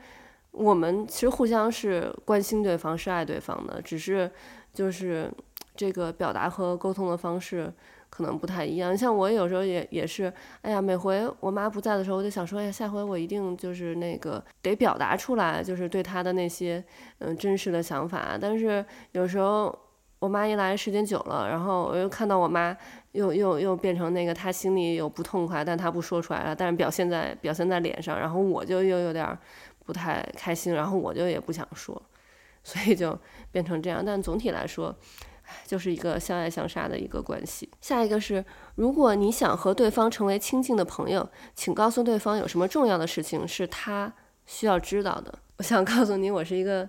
我们其实互相是关心对方，是爱对方的，只是就是这个表达和沟通的方式可能不太一样。像我有时候也也是，哎呀，每回我妈不在的时候，我就想说，哎呀，下回我一定就是那个得表达出来，就是对她的那些嗯真实的想法。但是有时候。我妈一来时间久了，然后我又看到我妈又又又变成那个，她心里有不痛快，但她不说出来了，但是表现在表现在脸上，然后我就又有点不太开心，然后我就也不想说，所以就变成这样。但总体来说，就是一个相爱相杀的一个关系。下一个是，如果你想和对方成为亲近的朋友，请告诉对方有什么重要的事情是他需要知道的。我想告诉你，我是一个。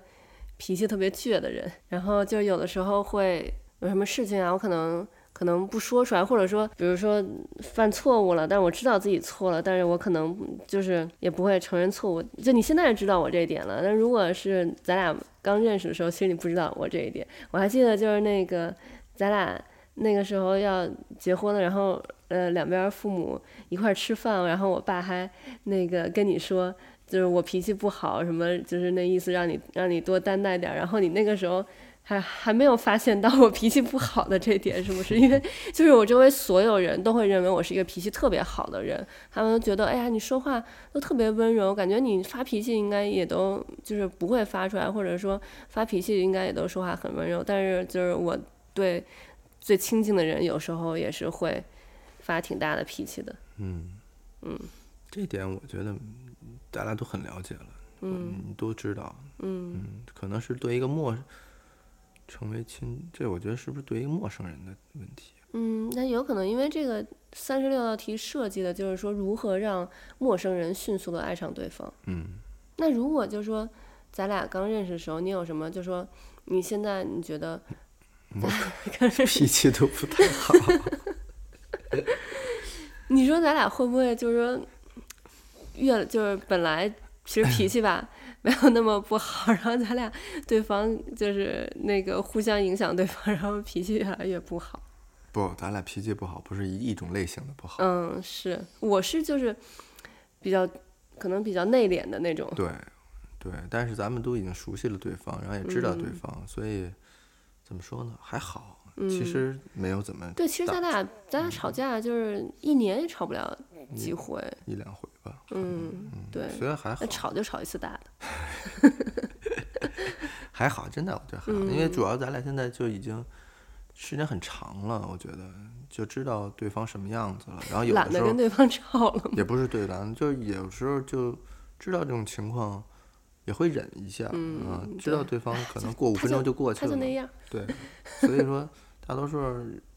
脾气特别倔的人，然后就有的时候会有什么事情啊，我可能可能不说出来，或者说，比如说犯错误了，但是我知道自己错了，但是我可能就是也不会承认错误。就你现在知道我这一点了，但如果是咱俩刚认识的时候，其实你不知道我这一点。我还记得就是那个咱俩那个时候要结婚了，然后呃两边父母一块吃饭，然后我爸还那个跟你说。就是我脾气不好，什么就是那意思，让你让你多担待点。然后你那个时候还还没有发现到我脾气不好的这点，是不是？因为 (laughs) 就是我周围所有人都会认为我是一个脾气特别好的人，他们都觉得，哎呀，你说话都特别温柔，感觉你发脾气应该也都就是不会发出来，或者说发脾气应该也都说话很温柔。但是就是我对最亲近的人，有时候也是会发挺大的脾气的。嗯嗯，这点我觉得。大家都很了解了，嗯，都知道，嗯，嗯，可能是对一个陌成为亲，这我觉得是不是对一个陌生人的问题？嗯，那有可能，因为这个三十六道题设计的就是说如何让陌生人迅速的爱上对方。嗯，那如果就是说咱俩刚认识的时候，你有什么？就是说你现在你觉得我脾气都不太好。(laughs) 你说咱俩会不会就是说？越就是本来其实脾气吧 (laughs) 没有那么不好，(laughs) 然后咱俩对方就是那个互相影响对方，然后脾气越来越不好。不，咱俩脾气不好，不是一一种类型的不好。嗯，是，我是就是比较可能比较内敛的那种。对，对，但是咱们都已经熟悉了对方，然后也知道对方，嗯、所以怎么说呢？还好，嗯、其实没有怎么。对，其实咱俩咱俩吵架就是一年也吵不了几回，一,一两回吧。嗯，对，虽然还好。那吵就吵一次大的，(laughs) 还好，真的我觉得还好，嗯，因为主要咱俩现在就已经时间很长了，我觉得就知道对方什么样子了。然后有的时候懒得跟对方吵了，也不是对懒，就有时候就知道这种情况，也会忍一下，嗯，啊，知道对方可能过五分钟就过去了，他就那样，对，(laughs) 所以说大多数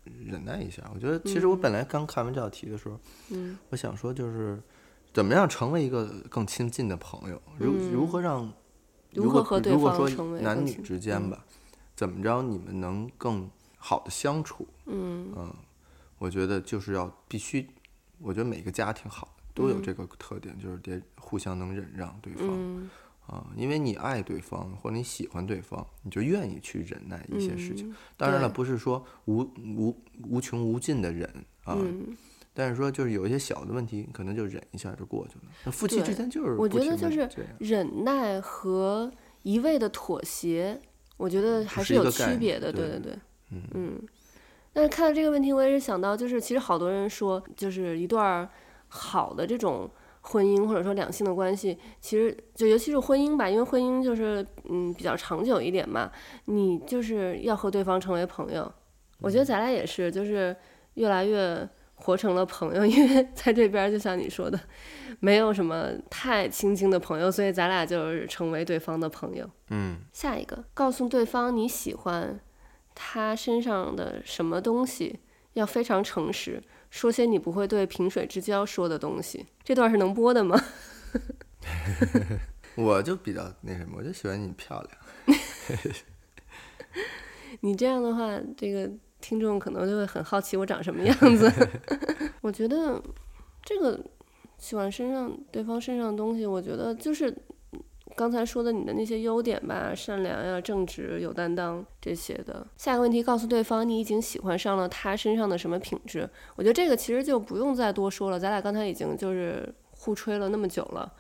忍耐一下。我觉得其实我本来刚看完这道题的时候，嗯，我想说就是。怎么样成为一个更亲近的朋友？如如何让，如果如果说男女之间吧，怎么着你们能更好的相处？嗯嗯，我觉得就是要必须，我觉得每个家庭好都有这个特点，就是得互相能忍让对方啊，因为你爱对方或者你喜欢对方，你就愿意去忍耐一些事情。当然了，不是说无无无穷无尽的忍啊。但是说，就是有一些小的问题，可能就忍一下就过去了。那夫妻之间就是，我觉得就是忍耐和一味的妥协，我觉得还是有区别的。对对对，嗯嗯。但是看到这个问题，我也是想到，就是其实好多人说，就是一段好的这种婚姻或者说两性的关系，其实就尤其是婚姻吧，因为婚姻就是嗯比较长久一点嘛，你就是要和对方成为朋友。我觉得咱俩也是，就是越来越。活成了朋友，(laughs) 因为在这边就像你说的，没有什么太亲近的朋友，所以咱俩就是成为对方的朋友。嗯，下一个，告诉对方你喜欢他身上的什么东西，要非常诚实，说些你不会对萍水之交说的东西。这段是能播的吗？(laughs) 我就比较那什么，我就喜欢你漂亮。(laughs) 你这样的话，这个听众可能就会很好奇我长什么样子。(laughs) 我觉得这个喜欢身上对方身上的东西，我觉得就是。刚才说的你的那些优点吧，善良呀、正直、有担当这些的。下一个问题，告诉对方你已经喜欢上了他身上的什么品质？我觉得这个其实就不用再多说了，咱俩刚才已经就是互吹了那么久了，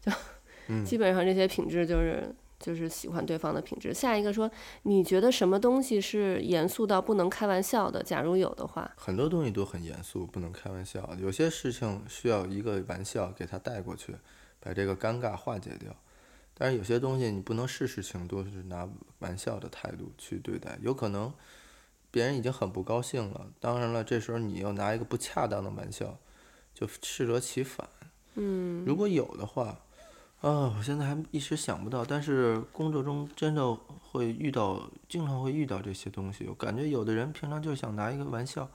就 (laughs) 基本上这些品质就是就是喜欢对方的品质。下一个说，你觉得什么东西是严肃到不能开玩笑的？假如有的话，很多东西都很严肃，不能开玩笑。有些事情需要一个玩笑给他带过去，把这个尴尬化解掉。但是有些东西你不能事事情都是拿玩笑的态度去对待，有可能别人已经很不高兴了。当然了，这时候你又拿一个不恰当的玩笑，就适得其反。嗯，如果有的话，啊，我现在还一时想不到。但是工作中真的会遇到，经常会遇到这些东西。我感觉有的人平常就想拿一个玩笑，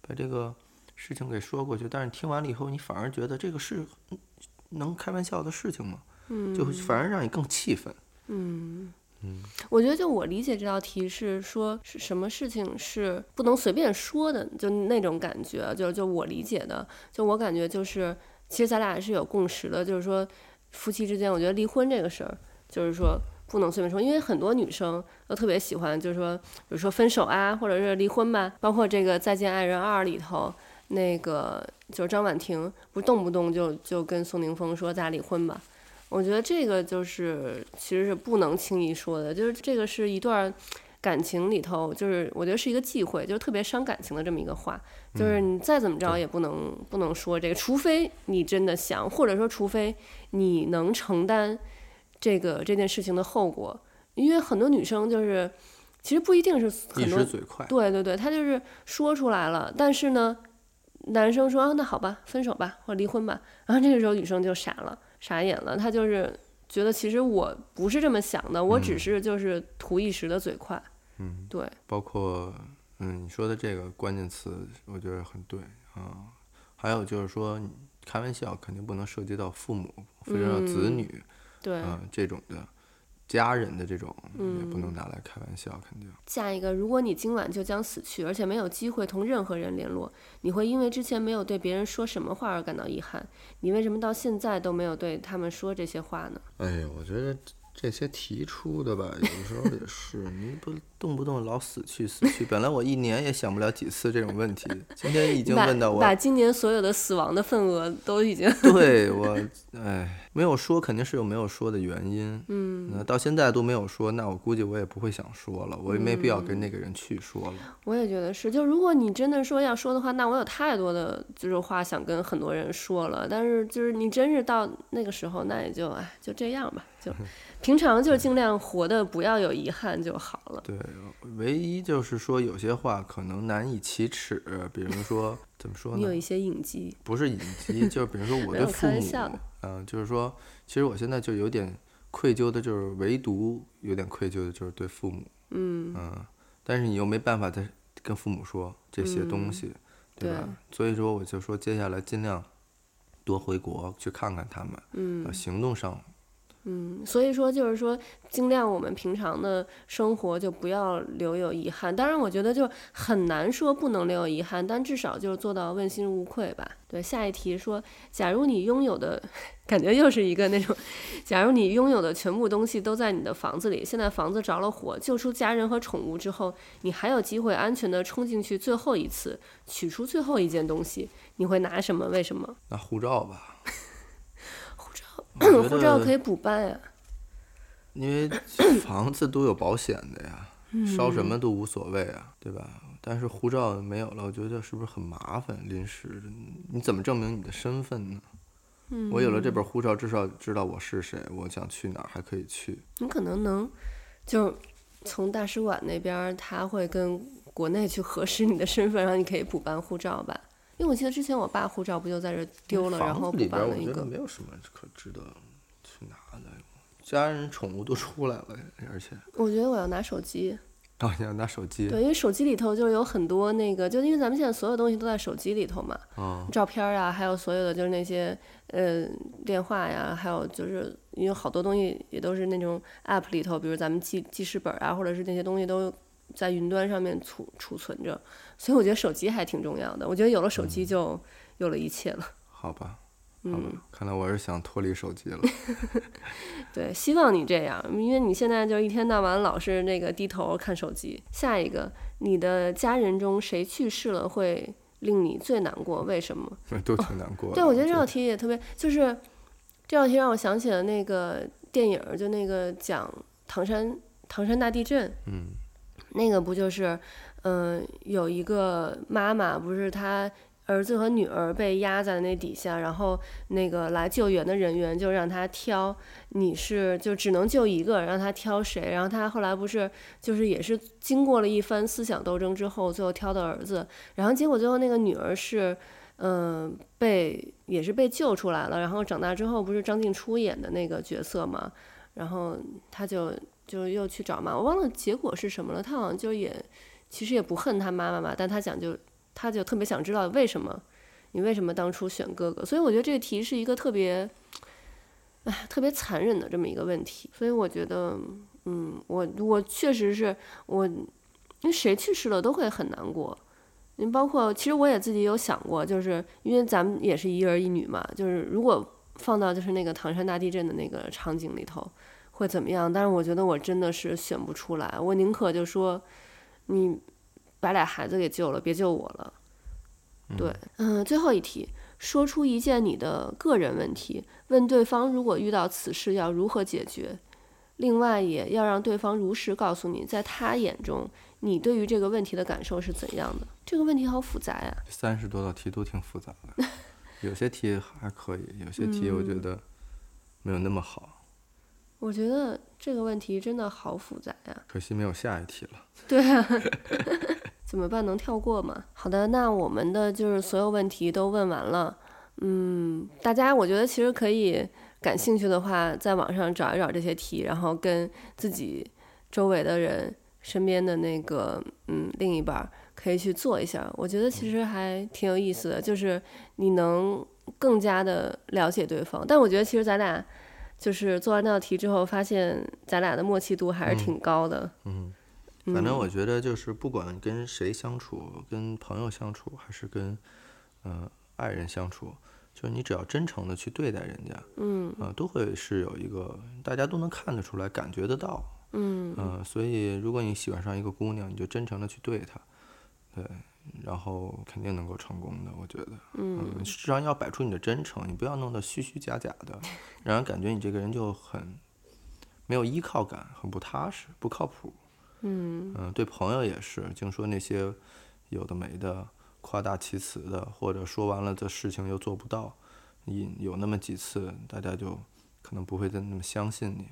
把这个事情给说过去，但是听完了以后，你反而觉得这个是能开玩笑的事情吗？嗯，就反而让你更气愤。嗯嗯，我觉得就我理解这道题是说是什么事情是不能随便说的，就那种感觉，就就我理解的，就我感觉就是，其实咱俩是有共识的，就是说夫妻之间，我觉得离婚这个事儿，就是说不能随便说，因为很多女生都特别喜欢，就是说，比如说分手啊，或者是离婚吧，包括这个《再见爱人二》里头，那个就是张婉婷，不动不动就就跟宋宁峰说咱俩离婚吧。我觉得这个就是其实是不能轻易说的，就是这个是一段感情里头，就是我觉得是一个忌讳，就是特别伤感情的这么一个话，就是你再怎么着也不能不能说这个，除非你真的想，或者说除非你能承担这个这件事情的后果，因为很多女生就是其实不一定是很多，一时嘴快，对对对，她就是说出来了，但是呢，男生说啊，那好吧，分手吧，或者离婚吧，然后这个时候女生就傻了。傻眼了，他就是觉得其实我不是这么想的，我只是就是图一时的嘴快。嗯，对。包括嗯你说的这个关键词，我觉得很对啊。还有就是说，开玩笑肯定不能涉及到父母，涉及到子女，嗯、对啊这种的。家人的这种也不能拿来开玩笑，肯定。下一个，如果你今晚就将死去，而且没有机会同任何人联络，你会因为之前没有对别人说什么话而感到遗憾？你为什么到现在都没有对他们说这些话呢？哎呀，我觉得这些提出的吧，有时候也是，你不动不动老死去死去，本来我一年也想不了几次这种问题，今天已经问到我把，把今年所有的死亡的份额都已经对我，哎。没有说肯定是有没有说的原因，嗯，那到现在都没有说，那我估计我也不会想说了，我也没必要跟那个人去说了。嗯，我也觉得是，就如果你真的说要说的话，那我有太多的就是话想跟很多人说了，但是就是你真是到那个时候，那也就哎就这样吧，就 (laughs) 平常就尽量活的不要有遗憾就好了。对，唯一就是说有些话可能难以启齿，比如说怎么说呢？你有一些隐疾，不是隐疾，就是比如说我的父母。嗯，就是说，其实我现在就有点愧疚的，就是唯独有点愧疚的，就是对父母。嗯。嗯，但是你又没办法再跟父母说这些东西，嗯、对吧？对。所以说，我就说接下来尽量多回国去看看他们。嗯。行动上。嗯，所以说就是说，尽量我们平常的生活就不要留有遗憾。当然，我觉得就很难说不能留有遗憾，但至少就是做到问心无愧吧。对，下一题说，假如你拥有的，(laughs) 感觉又是一个那种，假如你拥有的全部东西都在你的房子里，现在房子着了火，救出家人和宠物之后，你还有机会安全地冲进去最后一次，取出最后一件东西，你会拿什么？为什么？拿护照吧。护照可以补办呀，因为房子都有保险的呀，烧什么都无所谓啊，对吧？但是护照没有了，我觉得是不是很麻烦？临时你怎么证明你的身份呢？我有了这本护照，至少知道我是谁，我想去哪儿还可以去。你可能能就从大使馆那边，他会跟国内去核实你的身份，然后你可以补办护照吧。因为我记得之前我爸护照不就在这丢了，然后补办了一个。我觉得没有什么可值得去拿的，家人宠物都出来了，而且。我觉得我要拿手机。哦，你要拿手机？对，因为手机里头就是有很多那个，就因为咱们现在所有东西都在手机里头嘛，哦，照片啊，还有所有的就是那些呃电话呀，还有就是因为好多东西也都是那种 app 里头，比如咱们记记事本啊，或者是那些东西都在云端上面储储存着，所以我觉得手机还挺重要的。我觉得有了手机就有了一切了。嗯、好吧。嗯，看来我是想脱离手机了。(laughs) 对，希望你这样，因为你现在就一天到晚老是那个低头看手机。下一个，你的家人中谁去世了会令你最难过？为什么？(laughs) 都挺难过。对，我觉得这道题也特别，就是这道题让我想起了那个电影，就那个讲唐山唐山大地震。嗯，那个不就是，嗯、有一个妈妈，不是她。儿子和女儿被压在那底下，然后那个来救援的人员就让他挑，你是就只能救一个，让他挑谁？然后他后来不是就是也是经过了一番思想斗争之后，最后挑的儿子。然后结果最后那个女儿是，嗯、被也是被救出来了。然后长大之后不是张静初演的那个角色嘛？然后他就就又去找妈，我忘了结果是什么了。他好像就也其实也不恨他妈妈嘛，但他想就。他就特别想知道为什么，你为什么当初选哥哥？所以我觉得这个题是一个特别，哎，特别残忍的这么一个问题。所以我觉得，嗯，我我确实是我，因为谁去世了都会很难过。你包括其实我也自己有想过，就是因为咱们也是一儿一女嘛，就是如果放到就是那个唐山大地震的那个场景里头会怎么样？但是我觉得我真的是选不出来，我宁可就说你。把俩孩子给救了，别救我了。对，嗯，最后一题，说出一件你的个人问题，问对方如果遇到此事要如何解决。另外，也要让对方如实告诉你，在他眼中，你对于这个问题的感受是怎样的。这个问题好复杂呀。三十多道题都挺复杂的，有些题还可以，有些题我觉得没有那么好。嗯，我觉得这个问题真的好复杂呀。可惜没有下一题了。(laughs) 对啊。(laughs) 怎么办？能跳过吗？好的，那我们的就是所有问题都问完了。嗯，大家我觉得其实可以感兴趣的话，在网上找一找这些题，然后跟自己周围的人、身边的那个嗯另一半可以去做一下。我觉得其实还挺有意思的，就是你能更加的了解对方。但我觉得其实咱俩就是做完那道题之后，发现咱俩的默契度还是挺高的。嗯。嗯反正我觉得就是不管跟谁相处，跟朋友相处，还是跟呃爱人相处，就是你只要真诚的去对待人家，嗯，呃，都会是有一个大家都能看得出来，感觉得到，嗯，呃，所以如果你喜欢上一个姑娘，你就真诚的去对她，对，然后肯定能够成功的，我觉得，嗯，至少要摆出你的真诚，你不要弄得虚虚假假的，(laughs) 让人感觉你这个人就很没有依靠感，很不踏实，不靠谱。嗯嗯，对朋友也是，净说那些有的没的、夸大其词的，或者说完了这事情又做不到，你有那么几次，大家就可能不会再那么相信你。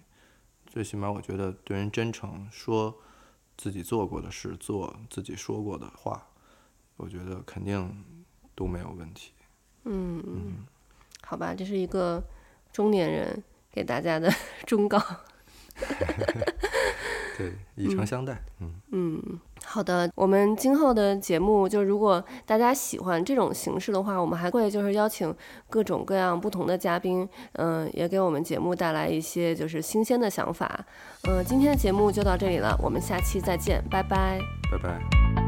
最起码我觉得对人真诚，说自己做过的事，做自己说过的话，我觉得肯定都没有问题。嗯嗯，好吧，这是一个中年人给大家的 (laughs) 忠告。(laughs) (laughs) 对，以诚相待。嗯嗯，好的。我们今后的节目，就如果大家喜欢这种形式的话，我们还会就是邀请各种各样不同的嘉宾，嗯、呃，也给我们节目带来一些就是新鲜的想法。嗯、呃，今天的节目就到这里了，我们下期再见，拜拜，拜拜。